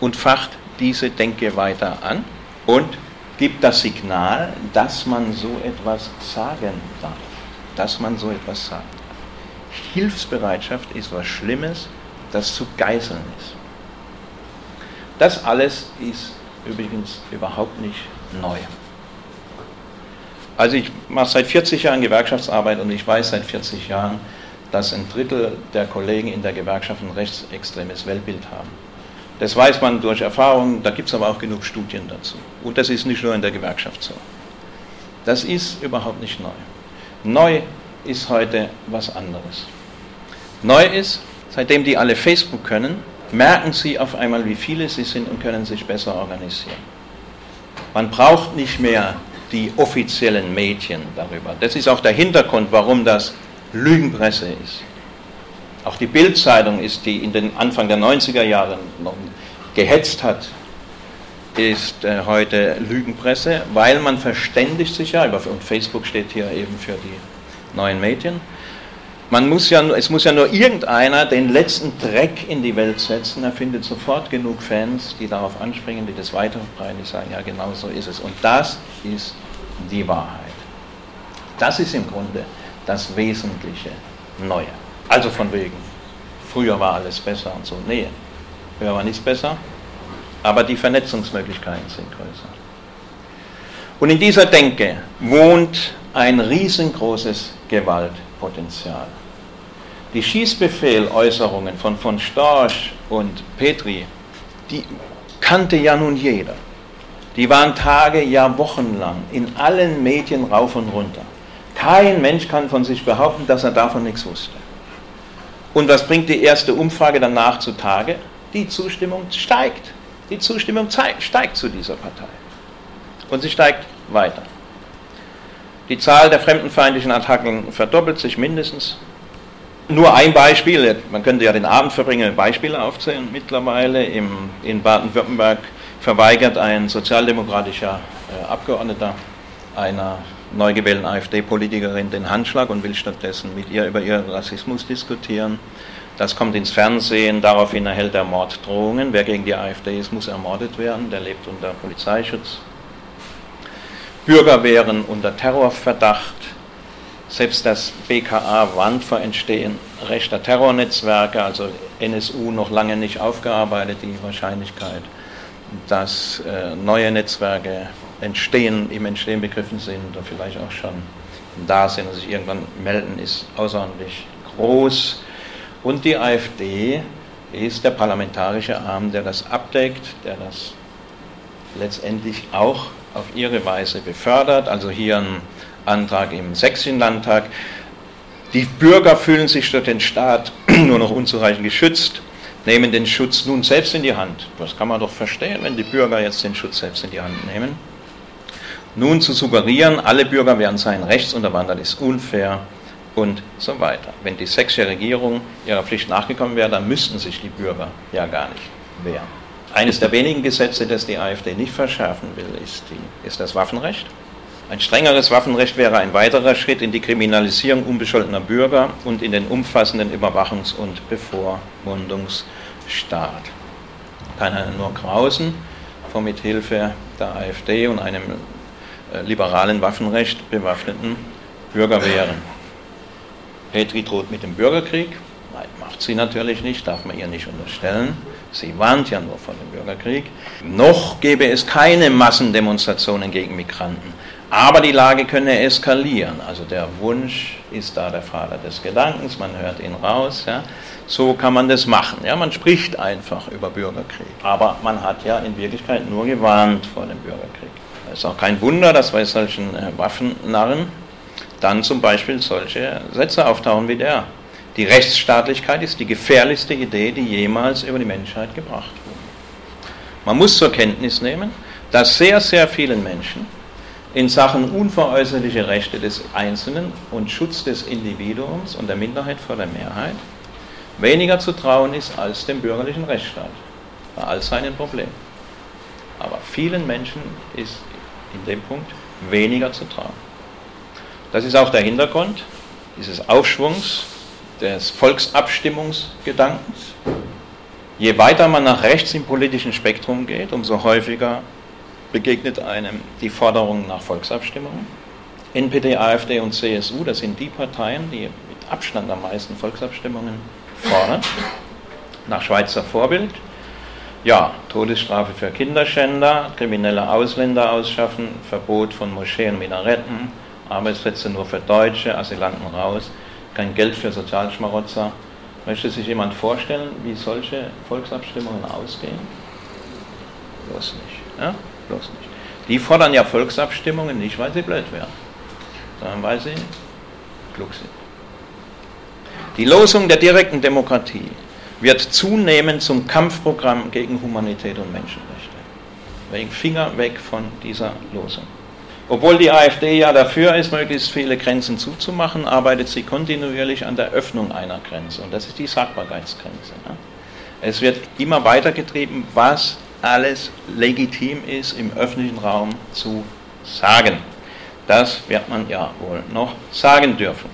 und facht diese Denke weiter an und gibt das Signal, dass man so etwas sagen darf. Dass man so etwas darf. Hilfsbereitschaft ist was Schlimmes, das zu geißeln ist. Das alles ist übrigens überhaupt nicht neu. Also ich mache seit 40 Jahren Gewerkschaftsarbeit und ich weiß seit 40 Jahren, dass ein Drittel der Kollegen in der Gewerkschaft ein rechtsextremes Weltbild haben. Das weiß man durch Erfahrung, da gibt es aber auch genug Studien dazu. Und das ist nicht nur in der Gewerkschaft so. Das ist überhaupt nicht neu. Neu ist heute was anderes. Neu ist, seitdem die alle Facebook können, merken sie auf einmal, wie viele sie sind und können sich besser organisieren. Man braucht nicht mehr die offiziellen Medien darüber. Das ist auch der Hintergrund, warum das Lügenpresse ist. Auch die Bildzeitung ist, die in den Anfang der 90er Jahre noch gehetzt hat, ist äh, heute Lügenpresse, weil man verständigt sich ja, und Facebook steht hier eben für die neuen Medien, man muss ja, es muss ja nur irgendeiner den letzten Dreck in die Welt setzen, er findet sofort genug Fans, die darauf anspringen, die das weiterverbreiten, die sagen, ja genau so ist es. Und das ist die Wahrheit. Das ist im Grunde das Wesentliche Neue. Also von wegen, früher war alles besser und so. Nee, früher war nichts besser, aber die Vernetzungsmöglichkeiten sind größer. Und in dieser Denke wohnt ein riesengroßes Gewaltpotenzial. Die Schießbefehl-Äußerungen von von Storch und Petri, die kannte ja nun jeder. Die waren Tage, ja Wochenlang in allen Medien rauf und runter. Kein Mensch kann von sich behaupten, dass er davon nichts wusste. Und was bringt die erste Umfrage danach zutage? Die Zustimmung steigt. Die Zustimmung steigt zu dieser Partei. Und sie steigt weiter. Die Zahl der fremdenfeindlichen Attacken verdoppelt sich mindestens nur ein Beispiel, man könnte ja den Abend verbringen, Beispiele aufzählen. Mittlerweile im, in Baden-Württemberg verweigert ein sozialdemokratischer äh, Abgeordneter einer neu gewählten AfD-Politikerin den Handschlag und will stattdessen mit ihr über ihren Rassismus diskutieren. Das kommt ins Fernsehen, daraufhin erhält er Morddrohungen. Wer gegen die AfD ist, muss ermordet werden, der lebt unter Polizeischutz. Bürger wären unter Terrorverdacht selbst das BKA warnt vor Entstehen rechter Terrornetzwerke, also NSU noch lange nicht aufgearbeitet, die Wahrscheinlichkeit, dass äh, neue Netzwerke entstehen, im Entstehen begriffen sind oder vielleicht auch schon da sind und sich irgendwann melden, ist außerordentlich groß. Und die AfD ist der parlamentarische Arm, der das abdeckt, der das letztendlich auch auf ihre Weise befördert. Also hier ein Antrag im Sächsischen Landtag. Die Bürger fühlen sich durch den Staat nur noch unzureichend geschützt, nehmen den Schutz nun selbst in die Hand. Das kann man doch verstehen, wenn die Bürger jetzt den Schutz selbst in die Hand nehmen. Nun zu suggerieren, alle Bürger wären seinen Rechts unterwandert, ist unfair und so weiter. Wenn die sächsische Regierung ihrer Pflicht nachgekommen wäre, dann müssten sich die Bürger ja gar nicht wehren. Eines der wenigen Gesetze, das die AfD nicht verschärfen will, ist, die, ist das Waffenrecht. Ein strengeres Waffenrecht wäre ein weiterer Schritt in die Kriminalisierung unbescholtener Bürger und in den umfassenden Überwachungs- und Bevormundungsstaat. Kann er nur grausen vor mithilfe der AfD und einem äh, liberalen Waffenrecht bewaffneten Bürgerwehren. Petri droht mit dem Bürgerkrieg. Nein, macht sie natürlich nicht, darf man ihr nicht unterstellen. Sie warnt ja nur vor dem Bürgerkrieg. Noch gäbe es keine Massendemonstrationen gegen Migranten. Aber die Lage könne eskalieren. Also der Wunsch ist da der Vater des Gedankens, man hört ihn raus. Ja. So kann man das machen. Ja. Man spricht einfach über Bürgerkrieg. Aber man hat ja in Wirklichkeit nur gewarnt vor dem Bürgerkrieg. Es ist auch kein Wunder, dass bei solchen äh, Waffennarren dann zum Beispiel solche Sätze auftauchen wie der. Die Rechtsstaatlichkeit ist die gefährlichste Idee, die jemals über die Menschheit gebracht wurde. Man muss zur Kenntnis nehmen, dass sehr, sehr vielen Menschen in Sachen unveräußerliche Rechte des Einzelnen und Schutz des Individuums und der Minderheit vor der Mehrheit weniger zu trauen ist als dem bürgerlichen Rechtsstaat, bei all seinen Problemen. Aber vielen Menschen ist in dem Punkt weniger zu trauen. Das ist auch der Hintergrund dieses Aufschwungs des Volksabstimmungsgedankens. Je weiter man nach rechts im politischen Spektrum geht, umso häufiger begegnet einem die Forderung nach Volksabstimmungen. NPD, AfD und CSU, das sind die Parteien, die mit Abstand am meisten Volksabstimmungen fordern, nach Schweizer Vorbild. Ja, Todesstrafe für Kinderschänder, kriminelle Ausländer ausschaffen, Verbot von Moscheen und Minaretten, Arbeitsplätze nur für Deutsche, Asylanten raus, kein Geld für Sozialschmarotzer. Möchte sich jemand vorstellen, wie solche Volksabstimmungen ausgehen? Bloß nicht. Ja? Bloß nicht. Die fordern ja Volksabstimmungen nicht, weil sie blöd wären, sondern weil sie klug sind. Die Losung der direkten Demokratie wird zunehmend zum Kampfprogramm gegen Humanität und Menschenrechte. Wegen Finger weg von dieser Losung. Obwohl die AfD ja dafür ist, möglichst viele Grenzen zuzumachen, arbeitet sie kontinuierlich an der Öffnung einer Grenze. Und das ist die Sagbarkeitsgrenze. Es wird immer weitergetrieben, was alles legitim ist, im öffentlichen Raum zu sagen. Das wird man ja wohl noch sagen dürfen.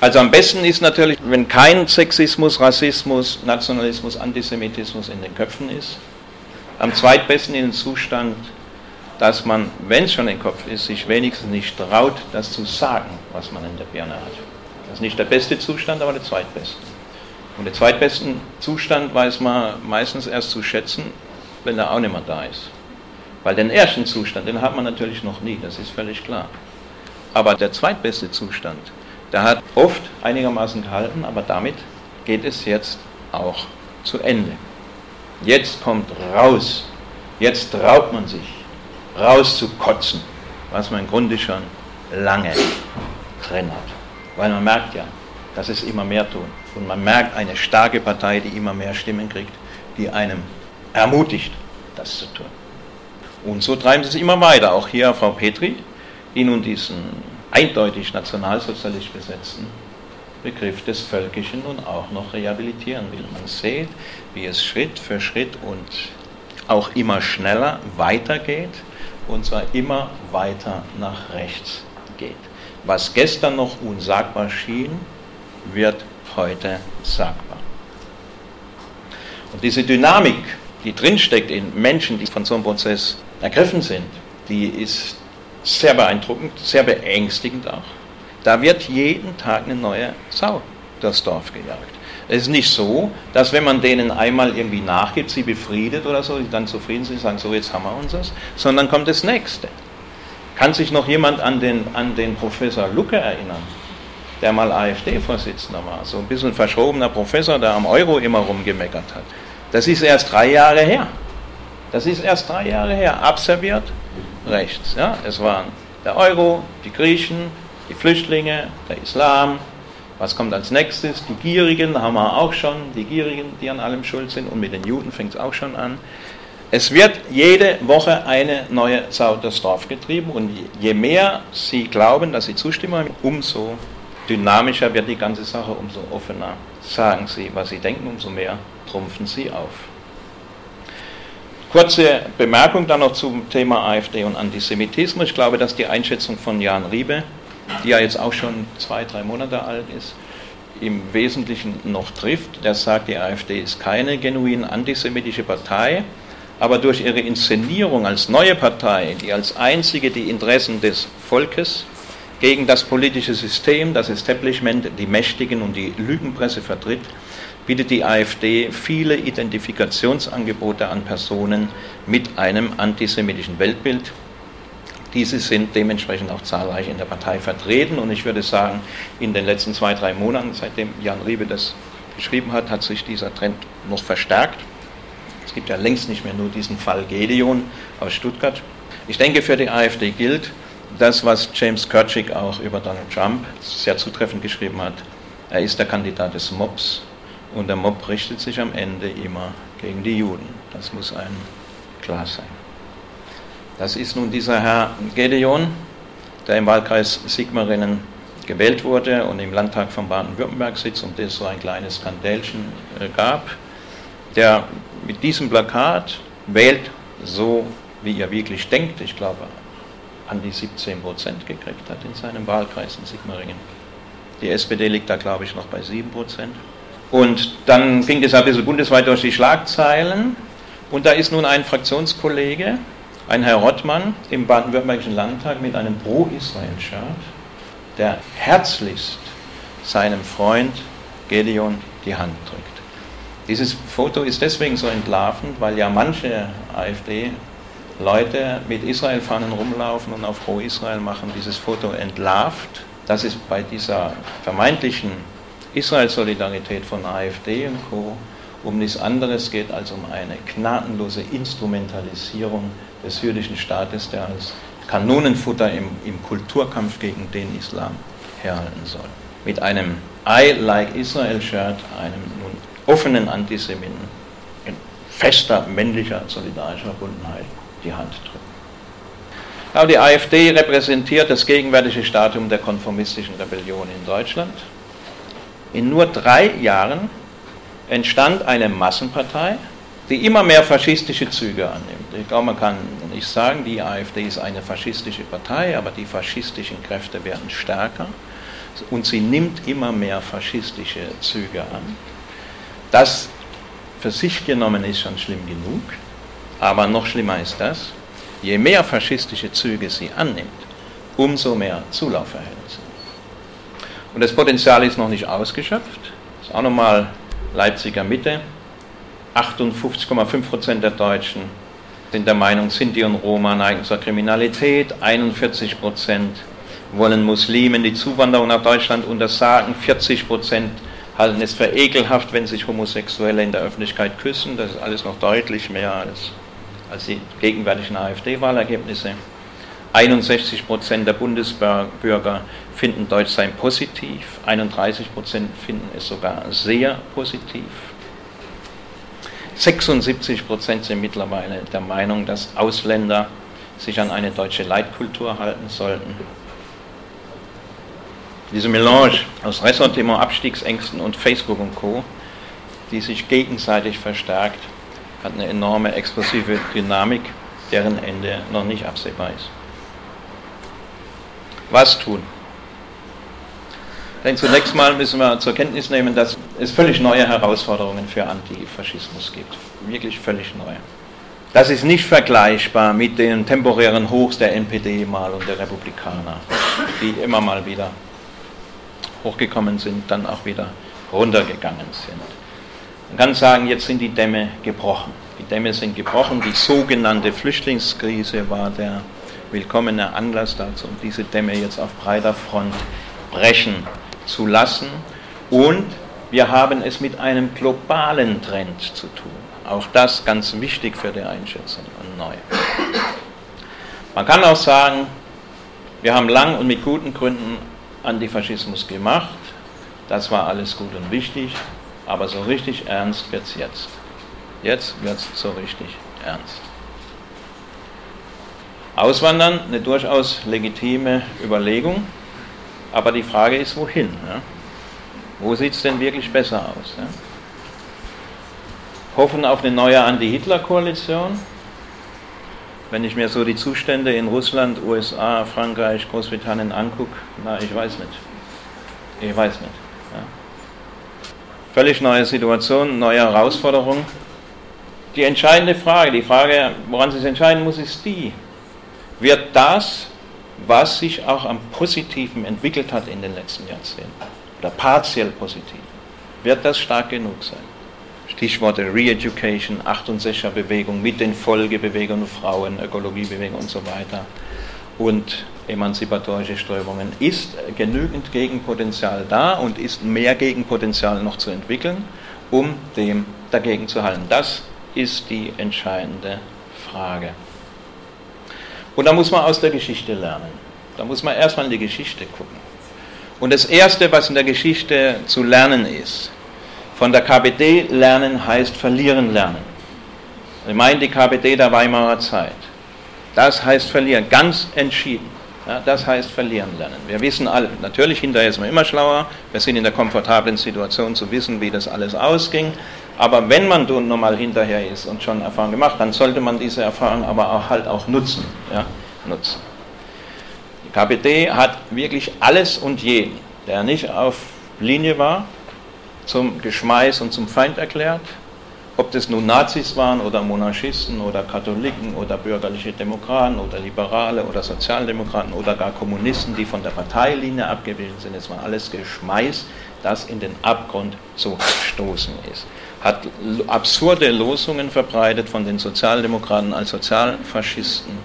Also am besten ist natürlich, wenn kein Sexismus, Rassismus, Nationalismus, Antisemitismus in den Köpfen ist. Am zweitbesten in den Zustand, dass man, wenn es schon im Kopf ist, sich wenigstens nicht traut, das zu sagen, was man in der Birne hat. Das ist nicht der beste Zustand, aber der zweitbeste. Und den zweitbesten Zustand weiß man meistens erst zu schätzen, wenn er auch nicht mehr da ist. Weil den ersten Zustand, den hat man natürlich noch nie, das ist völlig klar. Aber der zweitbeste Zustand, der hat oft einigermaßen gehalten, aber damit geht es jetzt auch zu Ende. Jetzt kommt raus, jetzt traut man sich, raus zu kotzen, was man im Grunde schon lange drin hat. Weil man merkt ja, dass es immer mehr tun. Und man merkt eine starke Partei, die immer mehr Stimmen kriegt, die einem ermutigt, das zu tun. Und so treiben sie es immer weiter. Auch hier Frau Petri, die nun diesen eindeutig nationalsozialistisch besetzten Begriff des Völkischen nun auch noch rehabilitieren will. Man sieht, wie es Schritt für Schritt und auch immer schneller weitergeht und zwar immer weiter nach rechts geht. Was gestern noch unsagbar schien, wird heute sagbar. Und diese Dynamik, die drinsteckt in Menschen, die von so einem Prozess ergriffen sind, die ist sehr beeindruckend, sehr beängstigend auch. Da wird jeden Tag eine neue Sau durchs Dorf gejagt. Es ist nicht so, dass wenn man denen einmal irgendwie nachgibt, sie befriedet oder so, die dann zufrieden sind, sagen, so jetzt haben wir uns das, sondern kommt das nächste. Kann sich noch jemand an den, an den Professor Lucke erinnern, der mal AfD-Vorsitzender war, so ein bisschen verschrobener Professor, der am Euro immer rumgemeckert hat. Das ist erst drei Jahre her. Das ist erst drei Jahre her. Abserviert rechts. Ja? Es waren der Euro, die Griechen, die Flüchtlinge, der Islam. Was kommt als nächstes? Die Gierigen, haben wir auch schon, die Gierigen, die an allem schuld sind. Und mit den Juden fängt es auch schon an. Es wird jede Woche eine neue Sau durchs Dorf getrieben und je mehr sie glauben, dass sie zustimmen, umso dynamischer wird die ganze Sache, umso offener sagen sie, was sie denken, umso mehr trumpfen sie auf. Kurze Bemerkung dann noch zum Thema AfD und Antisemitismus. Ich glaube, dass die Einschätzung von Jan Riebe, die ja jetzt auch schon zwei, drei Monate alt ist, im Wesentlichen noch trifft. Der sagt, die AfD ist keine genuin antisemitische Partei, aber durch ihre Inszenierung als neue Partei, die als einzige die Interessen des Volkes gegen das politische System, das Establishment, die Mächtigen und die Lügenpresse vertritt, bietet die AfD viele Identifikationsangebote an Personen mit einem antisemitischen Weltbild. Diese sind dementsprechend auch zahlreich in der Partei vertreten und ich würde sagen, in den letzten zwei, drei Monaten, seitdem Jan Riebe das geschrieben hat, hat sich dieser Trend noch verstärkt. Es gibt ja längst nicht mehr nur diesen Fall Gedeon aus Stuttgart. Ich denke, für die AfD gilt das, was James Kirchick auch über Donald Trump sehr zutreffend geschrieben hat. Er ist der Kandidat des Mobs und der Mob richtet sich am Ende immer gegen die Juden. Das muss einem klar sein. Das ist nun dieser Herr Gedeon, der im Wahlkreis Sigmarinnen gewählt wurde und im Landtag von Baden-Württemberg sitzt und es so ein kleines Skandälchen äh, gab, der mit diesem Plakat wählt so, wie er wirklich denkt. Ich glaube, an die 17 Prozent gekriegt hat in seinem Wahlkreis in Sigmaringen. Die SPD liegt da, glaube ich, noch bei 7 Prozent. Und dann ging das ein bisschen bundesweit durch die Schlagzeilen. Und da ist nun ein Fraktionskollege, ein Herr Rottmann im baden-württembergischen Landtag mit einem Pro-Israel-Shirt, der herzlichst seinem Freund Gedeon die Hand drückt. Dieses Foto ist deswegen so entlarvend, weil ja manche AfD-Leute mit Israel-Fahnen rumlaufen und auf Pro-Israel machen. Dieses Foto entlarvt, dass es bei dieser vermeintlichen Israel-Solidarität von AfD und Co. um nichts anderes geht als um eine gnadenlose Instrumentalisierung des jüdischen Staates, der als Kanonenfutter im, im Kulturkampf gegen den Islam herhalten soll. Mit einem I like Israel-Shirt, einem nun offenen Antisemiten in fester männlicher solidarischer Verbundenheit die Hand drücken. Aber die AfD repräsentiert das gegenwärtige Stadium der konformistischen Rebellion in Deutschland. In nur drei Jahren entstand eine Massenpartei, die immer mehr faschistische Züge annimmt. Ich glaube, man kann nicht sagen, die AfD ist eine faschistische Partei, aber die faschistischen Kräfte werden stärker und sie nimmt immer mehr faschistische Züge an. Das für sich genommen ist schon schlimm genug, aber noch schlimmer ist das, je mehr faschistische Züge sie annimmt, umso mehr Zulauf erhält sie. Und das Potenzial ist noch nicht ausgeschöpft. Das ist auch nochmal Leipziger Mitte. 58,5 Prozent der Deutschen sind der Meinung, Sinti und Roma neigen zur Kriminalität. 41 Prozent wollen Muslimen die Zuwanderung nach Deutschland untersagen. 40 Prozent halten es für ekelhaft, wenn sich Homosexuelle in der Öffentlichkeit küssen. Das ist alles noch deutlich mehr als, als die gegenwärtigen AfD-Wahlergebnisse. 61 Prozent der Bundesbürger finden Deutschsein positiv, 31 Prozent finden es sogar sehr positiv. 76 Prozent sind mittlerweile der Meinung, dass Ausländer sich an eine deutsche Leitkultur halten sollten. Diese Melange aus Ressentiment, Abstiegsängsten und Facebook und Co., die sich gegenseitig verstärkt, hat eine enorme explosive Dynamik, deren Ende noch nicht absehbar ist. Was tun? Denn zunächst mal müssen wir zur Kenntnis nehmen, dass es völlig neue Herausforderungen für Antifaschismus gibt. Wirklich völlig neue. Das ist nicht vergleichbar mit den temporären Hochs der NPD mal und der Republikaner, die immer mal wieder hochgekommen sind, dann auch wieder runtergegangen sind. Man kann sagen, jetzt sind die Dämme gebrochen. Die Dämme sind gebrochen. Die sogenannte Flüchtlingskrise war der willkommene Anlass dazu, um diese Dämme jetzt auf breiter Front brechen zu lassen. Und wir haben es mit einem globalen Trend zu tun. Auch das ganz wichtig für die Einschätzung und neu. Man kann auch sagen, wir haben lang und mit guten Gründen Antifaschismus gemacht. Das war alles gut und wichtig, aber so richtig ernst wird es jetzt. Jetzt wird es so richtig ernst. Auswandern, eine durchaus legitime Überlegung, aber die Frage ist, wohin? Ja? Wo sieht es denn wirklich besser aus? Ja? Hoffen auf eine neue Anti-Hitler-Koalition? Wenn ich mir so die Zustände in Russland, USA, Frankreich, Großbritannien angucke, na, ich weiß nicht. Ich weiß nicht. Ja? Völlig neue Situation, neue Herausforderung. Die entscheidende Frage, die Frage, woran es sich entscheiden muss, ist die, wird das, was sich auch am Positiven entwickelt hat in den letzten Jahrzehnten, oder partiell positiv, wird das stark genug sein. Stichworte Re-Education, 68er Bewegung mit den Folgebewegungen, Frauen, Ökologiebewegung und so weiter und emanzipatorische Strömungen. Ist genügend Gegenpotenzial da und ist mehr Gegenpotenzial noch zu entwickeln, um dem dagegen zu halten? Das ist die entscheidende Frage. Und da muss man aus der Geschichte lernen. Da muss man erstmal in die Geschichte gucken. Und das Erste, was in der Geschichte zu lernen ist, von der KPD lernen heißt verlieren lernen. Ich meine die KPD der Weimarer Zeit. Das heißt verlieren, ganz entschieden. Ja, das heißt verlieren lernen. Wir wissen alle, natürlich hinterher ist man immer schlauer, wir sind in der komfortablen Situation zu wissen, wie das alles ausging, aber wenn man nun mal hinterher ist und schon Erfahrung gemacht, dann sollte man diese Erfahrung aber auch halt auch nutzen. Ja, nutzen. Die KPD hat wirklich alles und jeden, der nicht auf Linie war, zum Geschmeiß und zum Feind erklärt, ob das nun Nazis waren oder Monarchisten oder Katholiken oder bürgerliche Demokraten oder Liberale oder Sozialdemokraten oder gar Kommunisten, die von der Parteilinie abgewichen sind, es war alles Geschmeiß, das in den Abgrund zu stoßen ist. Hat absurde Losungen verbreitet von den Sozialdemokraten als Sozialfaschisten,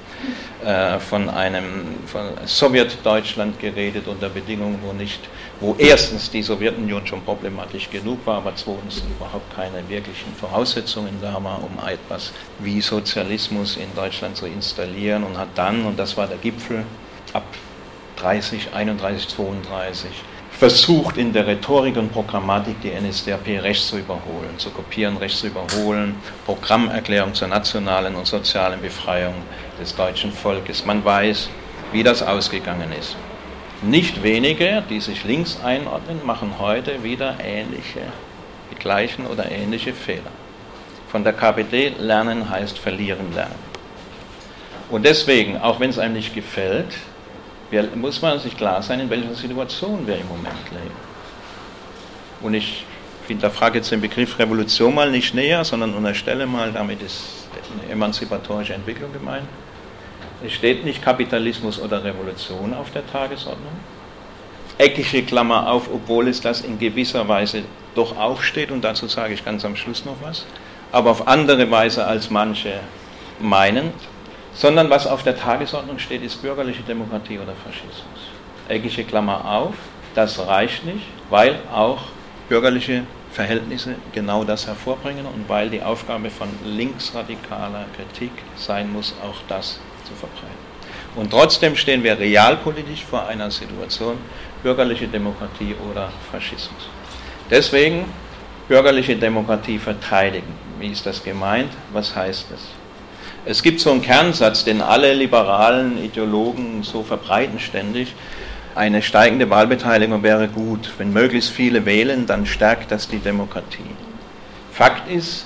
äh, von einem von Sowjetdeutschland geredet unter Bedingungen, wo nicht wo erstens die Sowjetunion schon problematisch genug war, aber zweitens überhaupt keine wirklichen Voraussetzungen da war, um etwas wie Sozialismus in Deutschland zu installieren und hat dann, und das war der Gipfel, ab 30, 31, 32, versucht in der Rhetorik und Programmatik die NSDAP rechts zu überholen, zu kopieren, rechts zu überholen, Programmerklärung zur nationalen und sozialen Befreiung des deutschen Volkes. Man weiß, wie das ausgegangen ist. Nicht wenige, die sich links einordnen, machen heute wieder ähnliche, die gleichen oder ähnliche Fehler. Von der KPD lernen heißt verlieren lernen. Und deswegen, auch wenn es einem nicht gefällt, muss man sich klar sein, in welcher Situation wir im Moment leben. Und ich hinterfrage jetzt den Begriff Revolution mal nicht näher, sondern unterstelle mal, damit ist eine emanzipatorische Entwicklung gemeint. Es steht nicht Kapitalismus oder Revolution auf der Tagesordnung. Eckige Klammer auf, obwohl es das in gewisser Weise doch auch steht, und dazu sage ich ganz am Schluss noch was, aber auf andere Weise als manche meinen, sondern was auf der Tagesordnung steht, ist bürgerliche Demokratie oder Faschismus. Eckige Klammer auf, das reicht nicht, weil auch bürgerliche Verhältnisse genau das hervorbringen und weil die Aufgabe von linksradikaler Kritik sein muss, auch das zu verbreiten. Und trotzdem stehen wir realpolitisch vor einer Situation bürgerliche Demokratie oder Faschismus. Deswegen bürgerliche Demokratie verteidigen. Wie ist das gemeint? Was heißt das? Es gibt so einen Kernsatz, den alle liberalen Ideologen so verbreiten ständig. Eine steigende Wahlbeteiligung wäre gut. Wenn möglichst viele wählen, dann stärkt das die Demokratie. Fakt ist,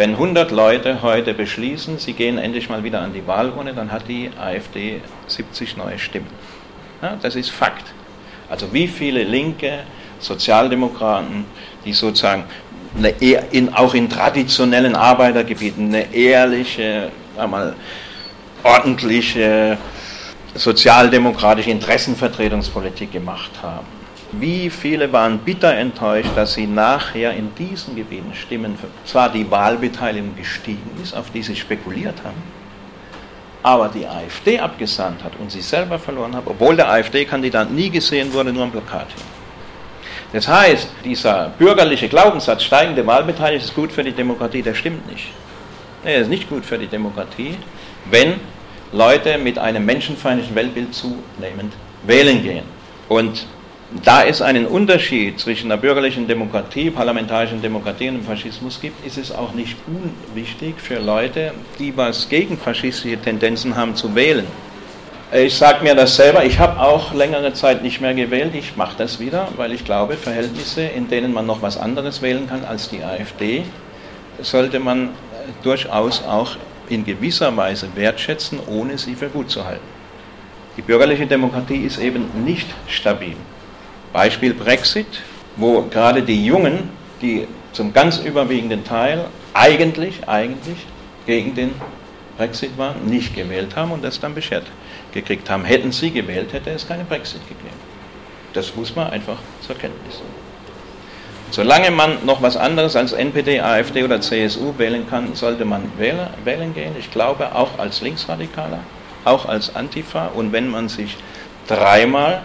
wenn 100 Leute heute beschließen, sie gehen endlich mal wieder an die Wahlurne, dann hat die AfD 70 neue Stimmen. Ja, das ist Fakt. Also wie viele Linke, Sozialdemokraten, die sozusagen in, auch in traditionellen Arbeitergebieten eine ehrliche, einmal ordentliche sozialdemokratische Interessenvertretungspolitik gemacht haben wie viele waren bitter enttäuscht, dass sie nachher in diesen Gebieten stimmen, zwar die Wahlbeteiligung gestiegen ist, auf die sie spekuliert haben, aber die AfD abgesandt hat und sie selber verloren hat, obwohl der AfD-Kandidat nie gesehen wurde, nur am Plakat. Das heißt, dieser bürgerliche Glaubenssatz, steigende Wahlbeteiligung ist gut für die Demokratie, der stimmt nicht. Er ist nicht gut für die Demokratie, wenn Leute mit einem menschenfeindlichen Weltbild zunehmend wählen gehen. Und da es einen Unterschied zwischen der bürgerlichen Demokratie, parlamentarischen Demokratie und dem Faschismus gibt, ist es auch nicht unwichtig für Leute, die was gegen faschistische Tendenzen haben, zu wählen. Ich sage mir das selber, ich habe auch längere Zeit nicht mehr gewählt, ich mache das wieder, weil ich glaube, Verhältnisse, in denen man noch was anderes wählen kann als die AfD, sollte man äh, durchaus auch in gewisser Weise wertschätzen, ohne sie für gut zu halten. Die bürgerliche Demokratie ist eben nicht stabil. Beispiel Brexit, wo gerade die Jungen, die zum ganz überwiegenden Teil eigentlich, eigentlich gegen den Brexit war, nicht gewählt haben und das dann beschert gekriegt haben. Hätten sie gewählt, hätte es keine Brexit gegeben. Das muss man einfach zur Kenntnis nehmen. Solange man noch was anderes als NPD, AfD oder CSU wählen kann, sollte man wählen gehen. Ich glaube, auch als Linksradikaler, auch als Antifa. Und wenn man sich dreimal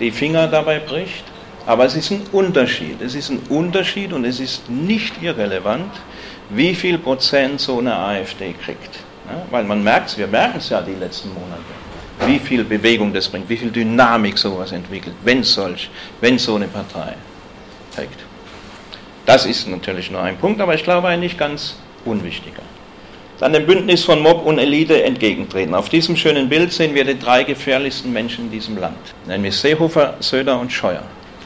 die Finger dabei bricht, aber es ist ein Unterschied. Es ist ein Unterschied und es ist nicht irrelevant, wie viel Prozent so eine AfD kriegt. Ja, weil man merkt es, wir merken es ja die letzten Monate, wie viel Bewegung das bringt, wie viel Dynamik sowas entwickelt, wenn solch, wenn so eine Partei trägt. Das ist natürlich nur ein Punkt, aber ich glaube ein nicht ganz unwichtiger. Dann dem Bündnis von Mob und Elite entgegentreten. Auf diesem schönen Bild sehen wir die drei gefährlichsten Menschen in diesem Land, nämlich Seehofer, Söder und Scheuer.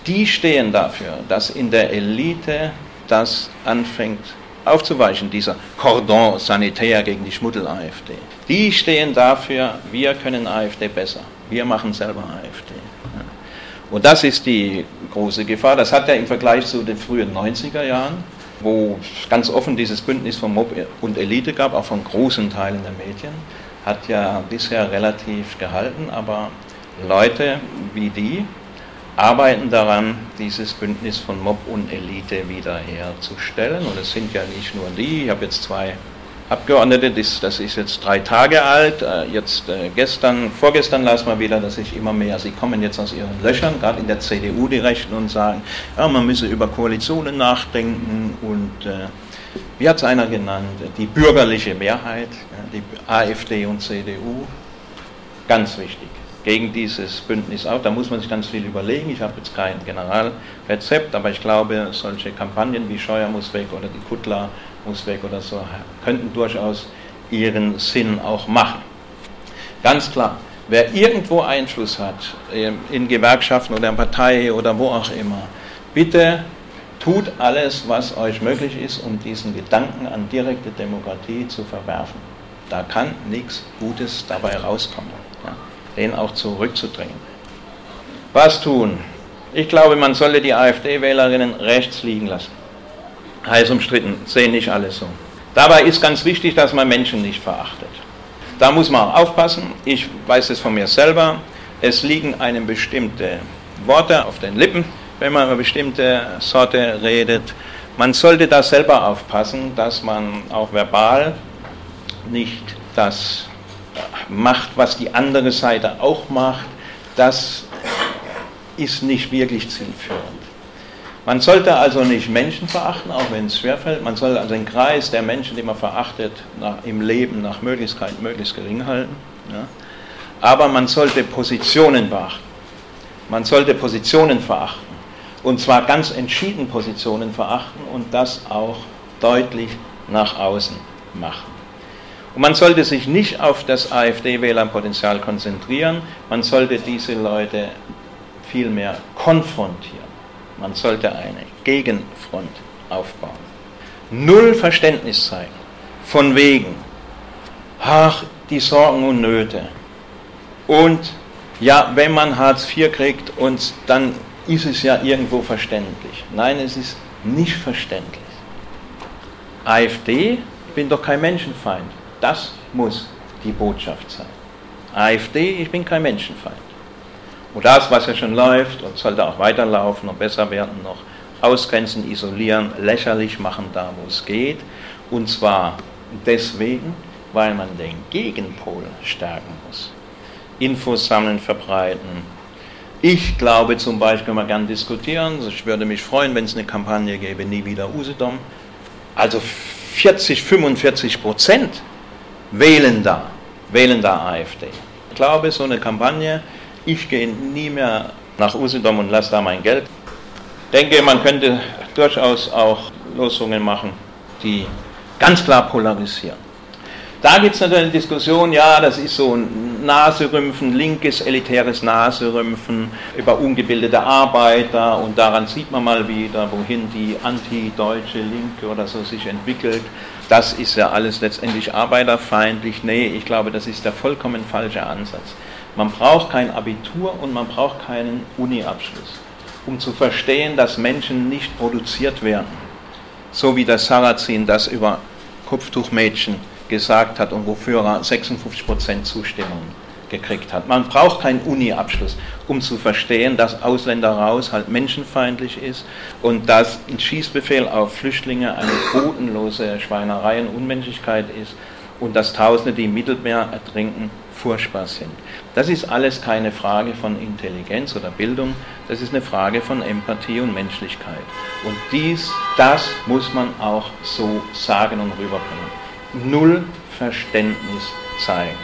Die stehen dafür, dass in der Elite das anfängt aufzuweichen, dieser Cordon sanitär gegen die Schmuddel-AfD. Die stehen dafür, wir können AfD besser. Wir machen selber AfD. Und das ist die große Gefahr. Das hat ja im Vergleich zu den frühen 90er Jahren, wo ganz offen dieses Bündnis von Mob und Elite gab, auch von großen Teilen der Medien, hat ja bisher relativ gehalten, aber Leute wie die arbeiten daran, dieses Bündnis von Mob und Elite wiederherzustellen. Und es sind ja nicht nur die, ich habe jetzt zwei Abgeordnete, das, das ist jetzt drei Tage alt, äh, jetzt äh, gestern, vorgestern las man wieder, dass sich immer mehr, sie kommen jetzt aus ihren Löchern, gerade in der CDU die Rechten und sagen, ja, man müsse über Koalitionen nachdenken und äh, wie hat es einer genannt, die bürgerliche Mehrheit, die AfD und CDU, ganz wichtig gegen dieses Bündnis auch. Da muss man sich ganz viel überlegen. Ich habe jetzt kein Generalrezept, aber ich glaube, solche Kampagnen wie Scheuer muss weg oder die Kuttler muss weg oder so, könnten durchaus ihren Sinn auch machen. Ganz klar, wer irgendwo Einfluss hat, ähm, in Gewerkschaften oder in Partei oder wo auch immer, bitte tut alles, was euch möglich ist, um diesen Gedanken an direkte Demokratie zu verwerfen. Da kann nichts Gutes dabei rauskommen, ja, den auch zurückzudrängen. Was tun? Ich glaube, man sollte die AfD-Wählerinnen rechts liegen lassen heiß umstritten, sehen nicht alle so. Dabei ist ganz wichtig, dass man Menschen nicht verachtet. Da muss man auch aufpassen, ich weiß es von mir selber, es liegen einem bestimmte Worte auf den Lippen, wenn man über bestimmte Sorte redet. Man sollte da selber aufpassen, dass man auch verbal nicht das macht, was die andere Seite auch macht. Das ist nicht wirklich zielführend. Man sollte also nicht Menschen verachten, auch wenn es schwerfällt. Man sollte also den Kreis der Menschen, die man verachtet, nach, im Leben nach Möglichkeit möglichst gering halten. Ja. Aber man sollte Positionen beachten. Man sollte Positionen verachten. Und zwar ganz entschieden Positionen verachten und das auch deutlich nach außen machen. Und man sollte sich nicht auf das AfD-Wählerpotenzial konzentrieren, man sollte diese Leute vielmehr konfrontieren. Man sollte eine Gegenfront aufbauen. Null Verständnis zeigen. Von wegen, ach, die Sorgen und Nöte. Und ja, wenn man Hartz IV kriegt, und dann ist es ja irgendwo verständlich. Nein, es ist nicht verständlich. AfD, ich bin doch kein Menschenfeind. Das muss die Botschaft sein. AfD, ich bin kein Menschenfeind. Und das, was ja schon läuft und sollte auch weiterlaufen und besser werden, noch ausgrenzen, isolieren, lächerlich machen, da wo es geht. Und zwar deswegen, weil man den Gegenpol stärken muss. Infos sammeln, verbreiten. Ich glaube zum Beispiel, können wir gerne diskutieren, ich würde mich freuen, wenn es eine Kampagne gäbe, nie wieder Usedom. Also 40, 45 Prozent wählen da, wählen da AfD. Ich glaube, so eine Kampagne ich gehe nie mehr nach Usedom und lasse da mein Geld. Denke, man könnte durchaus auch Losungen machen, die ganz klar polarisieren. Da gibt es natürlich eine Diskussion, ja, das ist so ein Naserümpfen, linkes, elitäres Naserümpfen über ungebildete Arbeiter und daran sieht man mal wieder, wohin die anti-deutsche Linke oder so sich entwickelt. Das ist ja alles letztendlich arbeiterfeindlich. Nee, ich glaube, das ist der vollkommen falsche Ansatz. Man braucht kein Abitur und man braucht keinen Uni-Abschluss, um zu verstehen, dass Menschen nicht produziert werden. So wie das Sarrazin das über Kopftuchmädchen gesagt hat und wofür er 56% Zustimmung gekriegt hat. Man braucht keinen Uni-Abschluss, um zu verstehen, dass Ausländer raus halt menschenfeindlich ist und dass ein Schießbefehl auf Flüchtlinge eine bodenlose Schweinerei und Unmenschlichkeit ist und dass Tausende, die im Mittelmeer ertrinken, furchtbar sind. Das ist alles keine Frage von Intelligenz oder Bildung, das ist eine Frage von Empathie und Menschlichkeit. Und dies, das muss man auch so sagen und rüberbringen. Null Verständnis zeigen.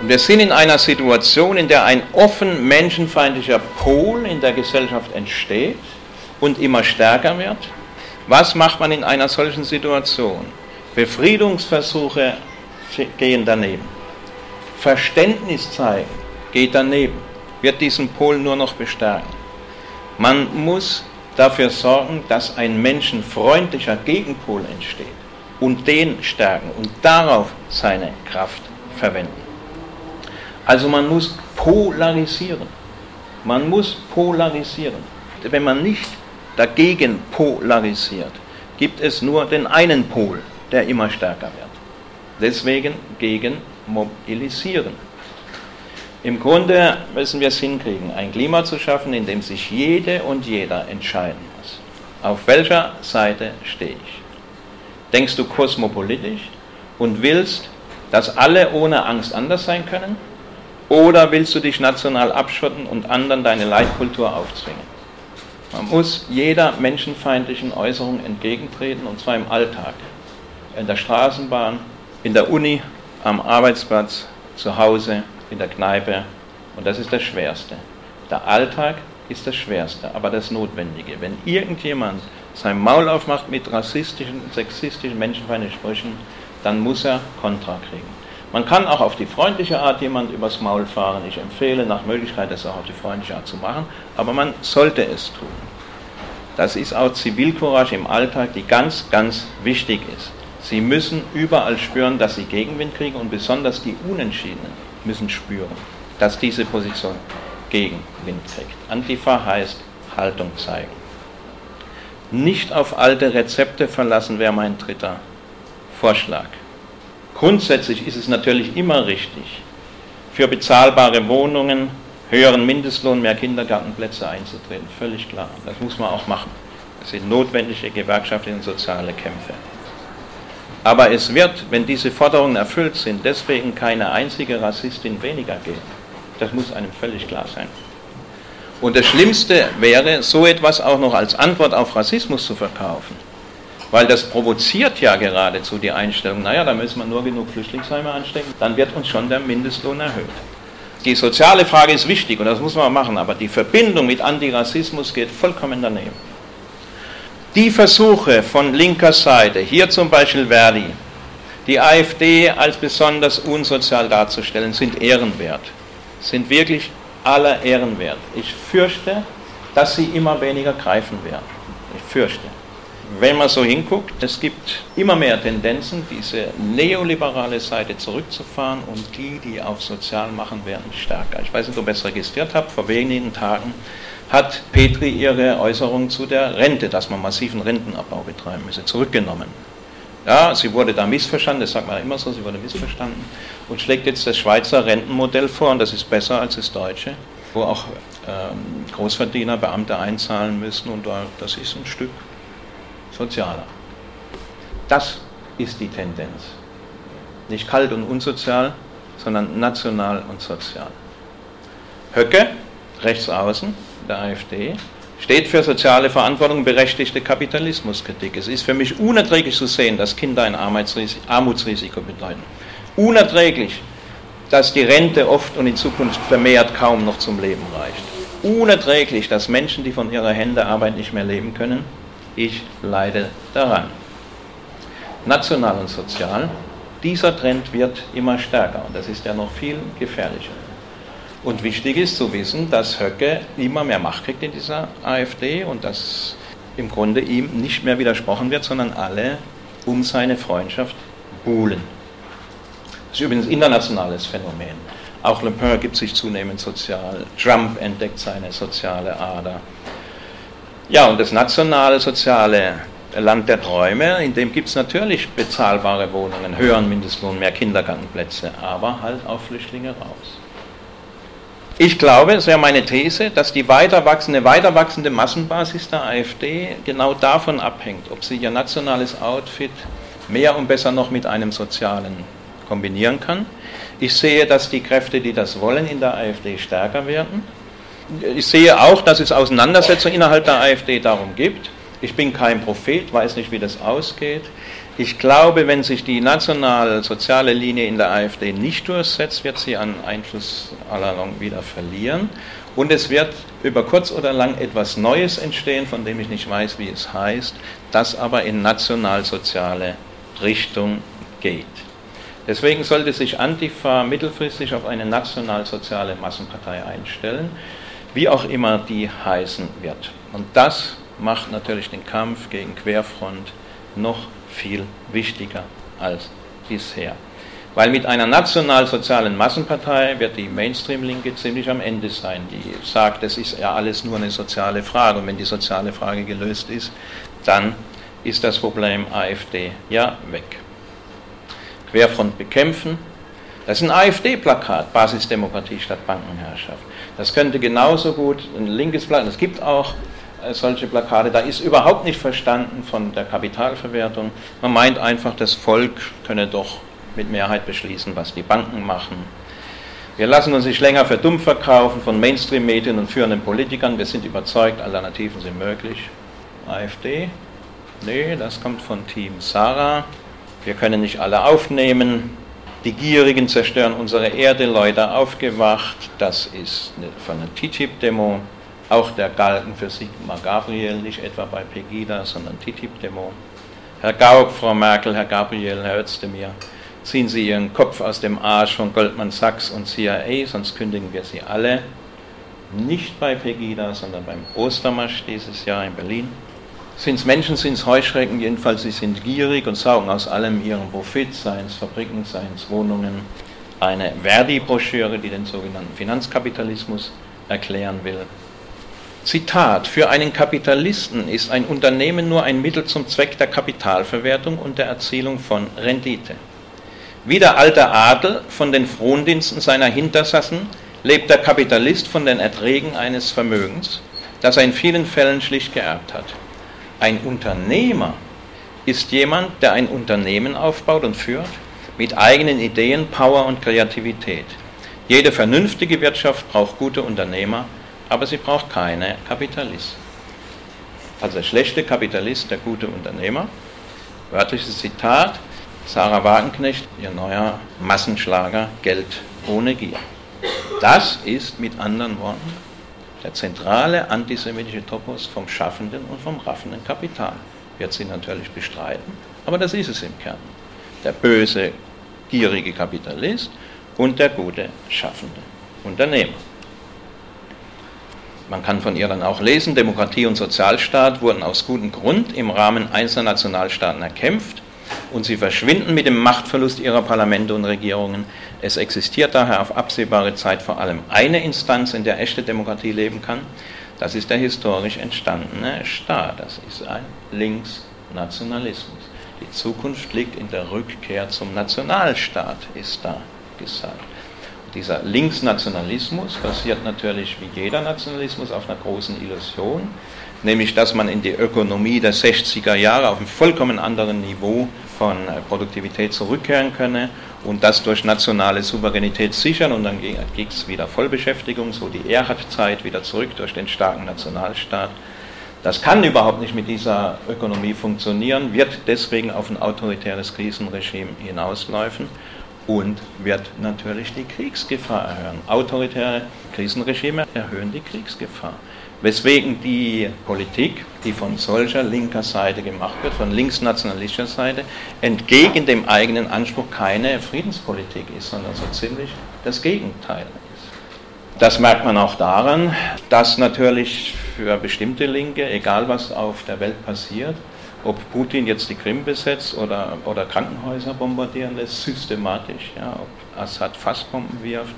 Und wir sind in einer Situation, in der ein offen menschenfeindlicher Pol in der Gesellschaft entsteht und immer stärker wird. Was macht man in einer solchen Situation? Befriedungsversuche gehen daneben. Verständnis zeigen geht daneben, wird diesen Pol nur noch bestärken. Man muss dafür sorgen, dass ein menschenfreundlicher Gegenpol entsteht und den stärken und darauf seine Kraft verwenden. Also man muss polarisieren. Man muss polarisieren. Wenn man nicht dagegen polarisiert, gibt es nur den einen Pol, der immer stärker wird. Deswegen gegen mobilisieren. Im Grunde müssen wir es hinkriegen, ein Klima zu schaffen, in dem sich jede und jeder entscheiden muss. Auf welcher Seite stehe ich? Denkst du kosmopolitisch und willst, dass alle ohne Angst anders sein können? Oder willst du dich national abschotten und anderen deine Leitkultur aufzwingen? Man muss jeder menschenfeindlichen Äußerung entgegentreten, und zwar im Alltag, in der Straßenbahn, in der Uni, am Arbeitsplatz, zu Hause, in der Kneipe. Und das ist das Schwerste. Der Alltag ist das Schwerste, aber das Notwendige. Wenn irgendjemand sein Maul aufmacht mit rassistischen, sexistischen, menschenfeindlichen Sprüchen, dann muss er Kontra kriegen. Man kann auch auf die freundliche Art jemand übers Maul fahren. Ich empfehle nach Möglichkeit, das auch auf die freundliche Art zu machen, aber man sollte es tun. Das ist auch Zivilcourage im Alltag, die ganz, ganz wichtig ist. Sie müssen überall spüren, dass sie Gegenwind kriegen und besonders die Unentschiedenen müssen spüren, dass diese Position Gegenwind kriegt. Antifa heißt Haltung zeigen. Nicht auf alte Rezepte verlassen wäre mein dritter Vorschlag. Grundsätzlich ist es natürlich immer richtig, für bezahlbare Wohnungen, höheren Mindestlohn, mehr Kindergartenplätze einzutreten. Völlig klar. Das muss man auch machen. Das sind notwendige gewerkschaftliche und soziale Kämpfe. Aber es wird, wenn diese Forderungen erfüllt sind, deswegen keine einzige Rassistin weniger geben. Das muss einem völlig klar sein. Und das Schlimmste wäre, so etwas auch noch als Antwort auf Rassismus zu verkaufen. Weil das provoziert ja geradezu die Einstellung, naja, da müssen wir nur genug Flüchtlingsheime anstecken, dann wird uns schon der Mindestlohn erhöht. Die soziale Frage ist wichtig und das muss man machen, aber die Verbindung mit Antirassismus geht vollkommen daneben. Die Versuche von linker Seite, hier zum Beispiel Verdi, die AfD als besonders unsozial darzustellen, sind ehrenwert, sind wirklich aller ehrenwert. Ich fürchte, dass sie immer weniger greifen werden. Ich fürchte. Wenn man so hinguckt, es gibt immer mehr Tendenzen, diese neoliberale Seite zurückzufahren und die, die auf sozial machen, werden stärker. Ich weiß nicht, ob ihr es registriert habt, vor wenigen Tagen hat Petri ihre Äußerung zu der Rente, dass man massiven Rentenabbau betreiben müsse, zurückgenommen. Ja, sie wurde da missverstanden, das sagt man immer so, sie wurde missverstanden und schlägt jetzt das Schweizer Rentenmodell vor und das ist besser als das deutsche, wo auch ähm, Großverdiener Beamte einzahlen müssen und das ist ein Stück sozialer. Das ist die Tendenz. Nicht kalt und unsozial, sondern national und sozial. Höcke, rechts außen, der AfD, steht für soziale Verantwortung, berechtigte Kapitalismuskritik. Es ist für mich unerträglich zu sehen, dass Kinder ein Armutsrisiko bedeuten. Unerträglich, dass die Rente oft und in Zukunft vermehrt kaum noch zum Leben reicht. Unerträglich, dass Menschen, die von ihrer Hände Arbeit nicht mehr leben können. Ich leide daran. National und sozial, dieser Trend wird immer stärker und das ist ja noch viel gefährlicher. Und wichtig ist zu wissen, dass Höcke immer mehr Macht kriegt in dieser AfD und dass im Grunde ihm nicht mehr widersprochen wird, sondern alle um seine Freundschaft buhlen. Das ist übrigens ein internationales Phänomen. Auch Le Pen gibt sich zunehmend sozial. Trump entdeckt seine soziale Ader. Ja, und das nationale Soziale Land der Träume, in dem gibt es natürlich bezahlbare Wohnungen, höheren Mindestlohn, mehr Kindergartenplätze, aber halt auch Flüchtlinge raus. Ich glaube, das wäre meine These, dass die weiter wachsende, weiter wachsende Massenbasis der AfD genau davon abhängt, ob sie ihr nationales Outfit mehr und besser noch mit einem sozialen kombinieren kann. Ich sehe, dass die Kräfte, die das wollen, in der AfD stärker werden. Ich sehe auch, dass es Auseinandersetzungen innerhalb der AfD darum gibt. Ich bin kein Prophet, weiß nicht, wie das ausgeht. Ich glaube, wenn sich die national-soziale Linie in der AfD nicht durchsetzt, wird sie an Einfluss allalong wieder verlieren. Und es wird über kurz oder lang etwas Neues entstehen, von dem ich nicht weiß, wie es heißt, das aber in national-soziale Richtung geht. Deswegen sollte sich Antifa mittelfristig auf eine nationalsoziale Massenpartei einstellen, wie auch immer die heißen wird. Und das macht natürlich den Kampf gegen Querfront noch viel wichtiger als bisher. Weil mit einer nationalsozialen Massenpartei wird die Mainstream-Linke ziemlich am Ende sein, die sagt, das ist ja alles nur eine soziale Frage. Und wenn die soziale Frage gelöst ist, dann ist das Problem AfD ja weg. Querfront bekämpfen. Das ist ein AfD-Plakat, Basisdemokratie statt Bankenherrschaft. Das könnte genauso gut ein linkes Plakat, es gibt auch solche Plakate, da ist überhaupt nicht verstanden von der Kapitalverwertung. Man meint einfach, das Volk könne doch mit Mehrheit beschließen, was die Banken machen. Wir lassen uns nicht länger für dumm verkaufen von Mainstream-Medien und führenden Politikern. Wir sind überzeugt, Alternativen sind möglich. AfD, Nee, das kommt von Team Sarah. Wir können nicht alle aufnehmen. Die Gierigen zerstören unsere Erde, Leute aufgewacht. Das ist von der TTIP-Demo. Auch der Galgen für Sigmar Gabriel, nicht etwa bei Pegida, sondern TTIP-Demo. Herr Gauck, Frau Merkel, Herr Gabriel, Herr Özdemir, ziehen Sie Ihren Kopf aus dem Arsch von Goldman Sachs und CIA, sonst kündigen wir Sie alle. Nicht bei Pegida, sondern beim Ostermarsch dieses Jahr in Berlin. Sind es Menschen, sind es Heuschrecken, jedenfalls sie sind gierig und saugen aus allem ihren Profit, seien es Fabriken, seien es Wohnungen. Eine Verdi-Broschüre, die den sogenannten Finanzkapitalismus erklären will. Zitat, für einen Kapitalisten ist ein Unternehmen nur ein Mittel zum Zweck der Kapitalverwertung und der Erzielung von Rendite. Wie der alte Adel von den Frondiensten seiner Hintersassen lebt der Kapitalist von den Erträgen eines Vermögens, das er in vielen Fällen schlicht geerbt hat. Ein Unternehmer ist jemand, der ein Unternehmen aufbaut und führt mit eigenen Ideen, Power und Kreativität. Jede vernünftige Wirtschaft braucht gute Unternehmer, aber sie braucht keine Kapitalisten. Also der schlechte Kapitalist, der gute Unternehmer. Wörtliches Zitat, Sarah Wagenknecht, ihr neuer Massenschlager Geld ohne Gier. Das ist mit anderen Worten der zentrale antisemitische Topos vom schaffenden und vom raffenden Kapital. Wird sie natürlich bestreiten, aber das ist es im Kern. Der böse, gierige Kapitalist und der gute, schaffende Unternehmer. Man kann von ihr dann auch lesen, Demokratie und Sozialstaat wurden aus gutem Grund im Rahmen einzelner Nationalstaaten erkämpft und sie verschwinden mit dem Machtverlust ihrer Parlamente und Regierungen. Es existiert daher auf absehbare Zeit vor allem eine Instanz, in der echte Demokratie leben kann. Das ist der historisch entstandene Staat. Das ist ein Linksnationalismus. Die Zukunft liegt in der Rückkehr zum Nationalstaat, ist da gesagt. Dieser Linksnationalismus basiert natürlich wie jeder Nationalismus auf einer großen Illusion nämlich dass man in die Ökonomie der 60er Jahre auf einem vollkommen anderen Niveau von äh, Produktivität zurückkehren könne und das durch nationale Souveränität sichern und dann ging es wieder Vollbeschäftigung, so die Erhard-Zeit wieder zurück durch den starken Nationalstaat. Das kann überhaupt nicht mit dieser Ökonomie funktionieren, wird deswegen auf ein autoritäres Krisenregime hinausläufen und wird natürlich die Kriegsgefahr erhöhen. Autoritäre Krisenregime erhöhen die Kriegsgefahr. Weswegen die Politik, die von solcher linker Seite gemacht wird, von linksnationalistischer Seite, entgegen dem eigenen Anspruch keine Friedenspolitik ist, sondern so ziemlich das Gegenteil ist. Das merkt man auch daran, dass natürlich für bestimmte Linke, egal was auf der Welt passiert, ob Putin jetzt die Krim besetzt oder, oder Krankenhäuser bombardieren lässt, systematisch, ja, ob Assad Fassbomben wirft,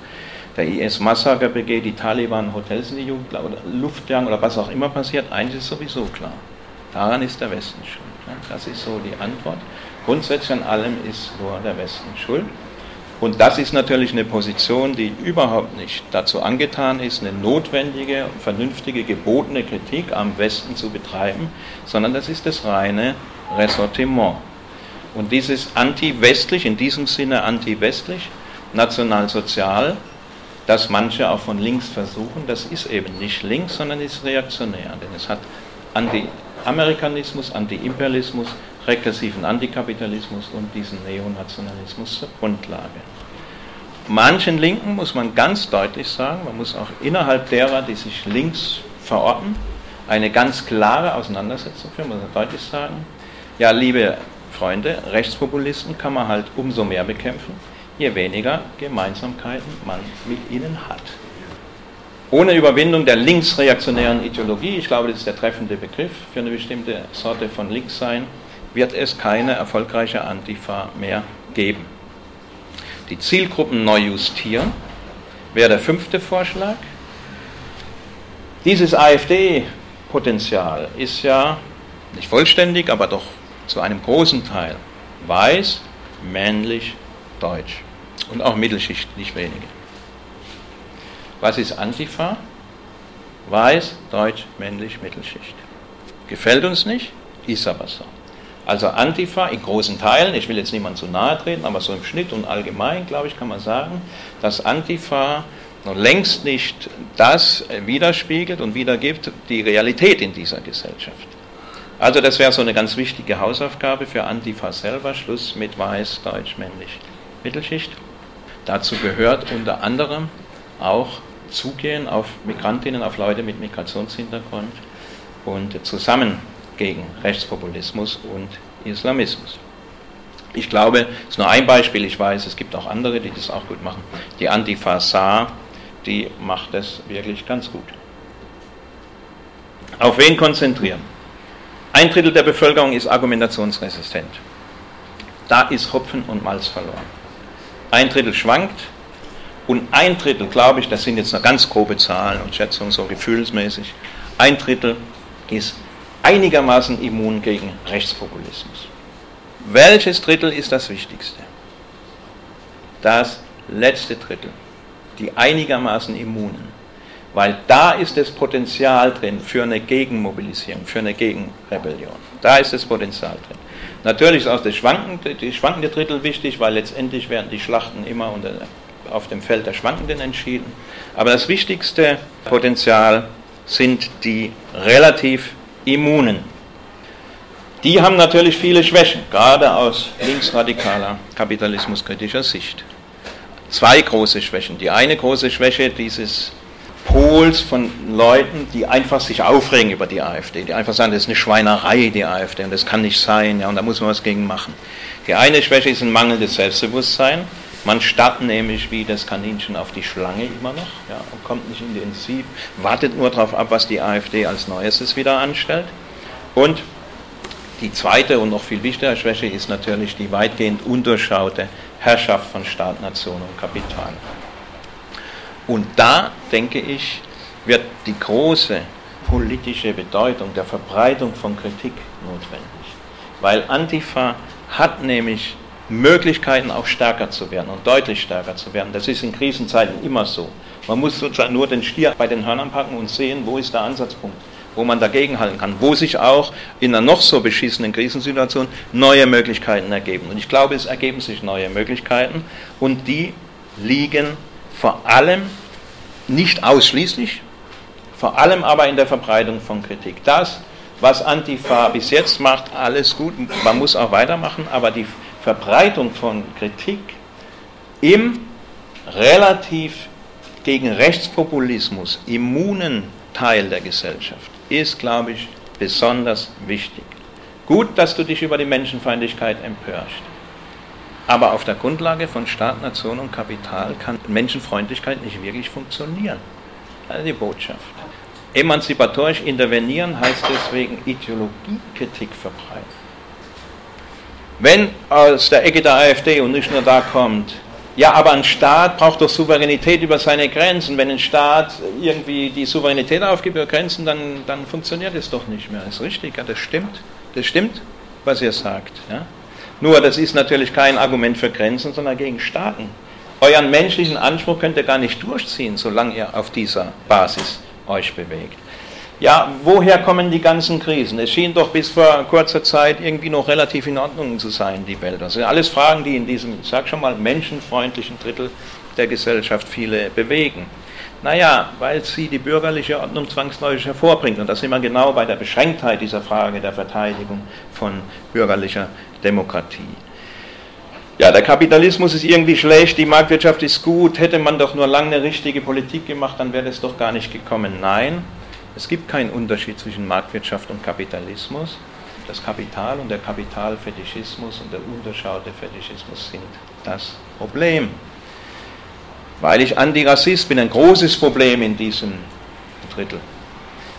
der IS-Massaker begeht, die Taliban Hotels in die Jugend oder Luftjagd oder was auch immer passiert, eines ist sowieso klar. Daran ist der Westen schon. Das ist so die Antwort. Grundsätzlich an allem ist nur der Westen schuld. Und das ist natürlich eine Position, die überhaupt nicht dazu angetan ist, eine notwendige, vernünftige, gebotene Kritik am Westen zu betreiben, sondern das ist das reine Ressortiment. Und dieses anti-westlich, in diesem Sinne anti-westlich, nationalsozial, das manche auch von links versuchen, das ist eben nicht links, sondern ist reaktionär. Denn es hat Anti-Amerikanismus, Anti-Imperialismus, regressiven Antikapitalismus und diesen Neonationalismus zur Grundlage. Manchen Linken muss man ganz deutlich sagen, man muss auch innerhalb derer, die sich links verorten, eine ganz klare Auseinandersetzung führen, muss man deutlich sagen. Ja, liebe Freunde, Rechtspopulisten kann man halt umso mehr bekämpfen, je weniger Gemeinsamkeiten man mit ihnen hat. Ohne Überwindung der linksreaktionären Ideologie, ich glaube, das ist der treffende Begriff für eine bestimmte Sorte von Linkssein, wird es keine erfolgreiche Antifa mehr geben. Die Zielgruppen neu justieren wäre der fünfte Vorschlag. Dieses AfD-Potenzial ist ja nicht vollständig, aber doch zu einem großen Teil weiß, männlich, deutsch und auch Mittelschicht, nicht wenige. Was ist Antifa? Weiß, deutsch, männlich, Mittelschicht. Gefällt uns nicht, ist aber so. Also Antifa in großen Teilen, ich will jetzt niemand zu nahe treten, aber so im Schnitt und allgemein, glaube ich, kann man sagen, dass Antifa noch längst nicht das widerspiegelt und wiedergibt, die Realität in dieser Gesellschaft. Also das wäre so eine ganz wichtige Hausaufgabe für Antifa selber, Schluss mit weiß, deutsch, männlich, Mittelschicht. Dazu gehört unter anderem auch Zugehen auf Migrantinnen, auf Leute mit Migrationshintergrund und zusammen gegen Rechtspopulismus und Islamismus. Ich glaube, das ist nur ein Beispiel, ich weiß, es gibt auch andere, die das auch gut machen. Die Antifa Saar, die macht das wirklich ganz gut. Auf wen konzentrieren? Ein Drittel der Bevölkerung ist argumentationsresistent. Da ist Hopfen und Malz verloren. Ein Drittel schwankt und ein Drittel, glaube ich, das sind jetzt noch ganz grobe Zahlen und Schätzungen, so gefühlsmäßig, ein Drittel ist einigermaßen immun gegen Rechtspopulismus. Welches Drittel ist das Wichtigste? Das letzte Drittel, die einigermaßen immunen. Weil da ist das Potenzial drin für eine Gegenmobilisierung, für eine Gegenrebellion. Da ist das Potenzial drin. Natürlich ist auch das schwankende, die schwankende Drittel wichtig, weil letztendlich werden die Schlachten immer unter, auf dem Feld der Schwankenden entschieden. Aber das wichtigste Potenzial sind die relativ Immunen. Die haben natürlich viele Schwächen, gerade aus linksradikaler kapitalismuskritischer Sicht. Zwei große Schwächen. Die eine große Schwäche dieses Pols von Leuten, die einfach sich aufregen über die AfD, die einfach sagen, das ist eine Schweinerei, die AfD, und das kann nicht sein, ja, und da muss man was gegen machen. Die eine Schwäche ist ein mangelndes Selbstbewusstsein. Man starrt nämlich wie das Kaninchen auf die Schlange immer noch ja, und kommt nicht intensiv, wartet nur darauf ab, was die AfD als Neuestes wieder anstellt. Und die zweite und noch viel wichtigere Schwäche ist natürlich die weitgehend undurchschaute Herrschaft von Staat, Nation und Kapital. Und da, denke ich, wird die große politische Bedeutung der Verbreitung von Kritik notwendig. Weil Antifa hat nämlich Möglichkeiten auch stärker zu werden und deutlich stärker zu werden. Das ist in Krisenzeiten immer so. Man muss sozusagen nur den Stier bei den Hörnern packen und sehen, wo ist der Ansatzpunkt, wo man dagegenhalten kann, wo sich auch in einer noch so beschissenen Krisensituation neue Möglichkeiten ergeben. Und ich glaube, es ergeben sich neue Möglichkeiten und die liegen vor allem, nicht ausschließlich, vor allem aber in der Verbreitung von Kritik. Das, was Antifa bis jetzt macht, alles gut, man muss auch weitermachen, aber die Verbreitung von Kritik im relativ gegen Rechtspopulismus immunen Teil der Gesellschaft ist, glaube ich, besonders wichtig. Gut, dass du dich über die Menschenfeindlichkeit empörst. Aber auf der Grundlage von Staat, Nation und Kapital kann Menschenfreundlichkeit nicht wirklich funktionieren. Das ist die Botschaft. Emanzipatorisch intervenieren heißt deswegen Ideologiekritik verbreiten. Wenn aus der Ecke der AfD und nicht nur da kommt, ja, aber ein Staat braucht doch Souveränität über seine Grenzen. Wenn ein Staat irgendwie die Souveränität aufgibt über Grenzen, dann, dann funktioniert es doch nicht mehr. Das ist richtig, ja, das stimmt. Das stimmt. was ihr sagt. Ja? Nur, das ist natürlich kein Argument für Grenzen, sondern gegen Staaten. Euren menschlichen Anspruch könnt ihr gar nicht durchziehen, solange ihr auf dieser Basis euch bewegt. Ja, woher kommen die ganzen Krisen? Es schien doch bis vor kurzer Zeit irgendwie noch relativ in Ordnung zu sein, die Welt. Das sind alles Fragen, die in diesem, ich sag schon mal, menschenfreundlichen Drittel der Gesellschaft viele bewegen. Naja, weil sie die bürgerliche Ordnung zwangsläufig hervorbringt. Und da sind wir genau bei der Beschränktheit dieser Frage der Verteidigung von bürgerlicher Demokratie. Ja, der Kapitalismus ist irgendwie schlecht, die Marktwirtschaft ist gut, hätte man doch nur lange eine richtige Politik gemacht, dann wäre das doch gar nicht gekommen. Nein, es gibt keinen Unterschied zwischen Marktwirtschaft und Kapitalismus. Das Kapital und der Kapitalfetischismus und der unterschaute Fetischismus sind das Problem. Weil ich Antirassist bin, ein großes Problem in diesem Drittel.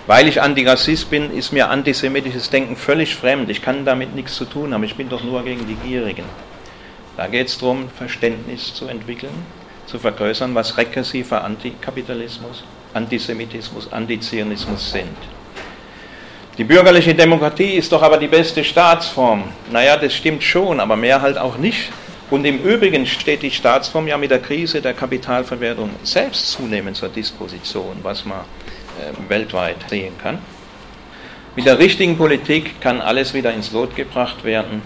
Weil ich Antirassist bin, ist mir antisemitisches Denken völlig fremd. Ich kann damit nichts zu tun haben. Ich bin doch nur gegen die Gierigen. Da geht es darum, Verständnis zu entwickeln, zu vergrößern, was rekursiver Antikapitalismus Antisemitismus, Antizionismus sind. Die bürgerliche Demokratie ist doch aber die beste Staatsform. Naja, das stimmt schon, aber mehr halt auch nicht. Und im Übrigen steht die Staatsform ja mit der Krise der Kapitalverwertung selbst zunehmend zur Disposition, was man äh, weltweit sehen kann. Mit der richtigen Politik kann alles wieder ins Lot gebracht werden.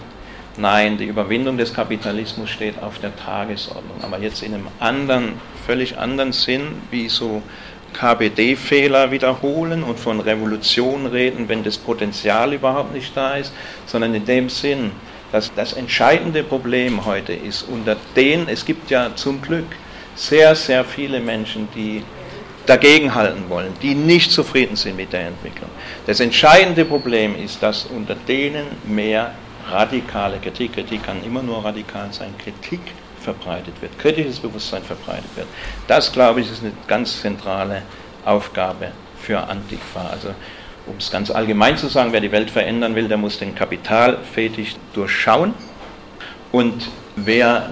Nein, die Überwindung des Kapitalismus steht auf der Tagesordnung, aber jetzt in einem anderen, völlig anderen Sinn, wie so KPD-Fehler wiederholen und von Revolution reden, wenn das Potenzial überhaupt nicht da ist, sondern in dem Sinn, dass das entscheidende Problem heute ist, unter denen, es gibt ja zum Glück sehr, sehr viele Menschen, die dagegenhalten wollen, die nicht zufrieden sind mit der Entwicklung. Das entscheidende Problem ist, dass unter denen mehr radikale Kritik, Kritik kann immer nur radikal sein, Kritik verbreitet wird, kritisches Bewusstsein verbreitet wird. Das, glaube ich, ist eine ganz zentrale Aufgabe für Antifa. Also, um es ganz allgemein zu sagen, wer die Welt verändern will, der muss den Kapitalfetisch durchschauen. Und wer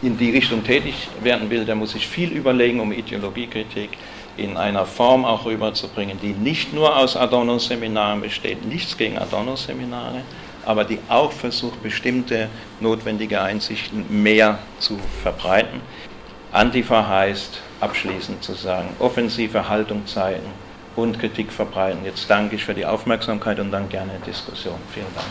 in die Richtung tätig werden will, der muss sich viel überlegen, um Ideologiekritik in einer Form auch rüberzubringen, die nicht nur aus Adorno-Seminaren besteht, nichts gegen Adorno-Seminare, aber die auch versucht, bestimmte notwendige Einsichten mehr zu verbreiten. Antifa heißt, abschließend zu sagen, offensive Haltung zeigen und Kritik verbreiten. Jetzt danke ich für die Aufmerksamkeit und dann gerne Diskussion. Vielen Dank.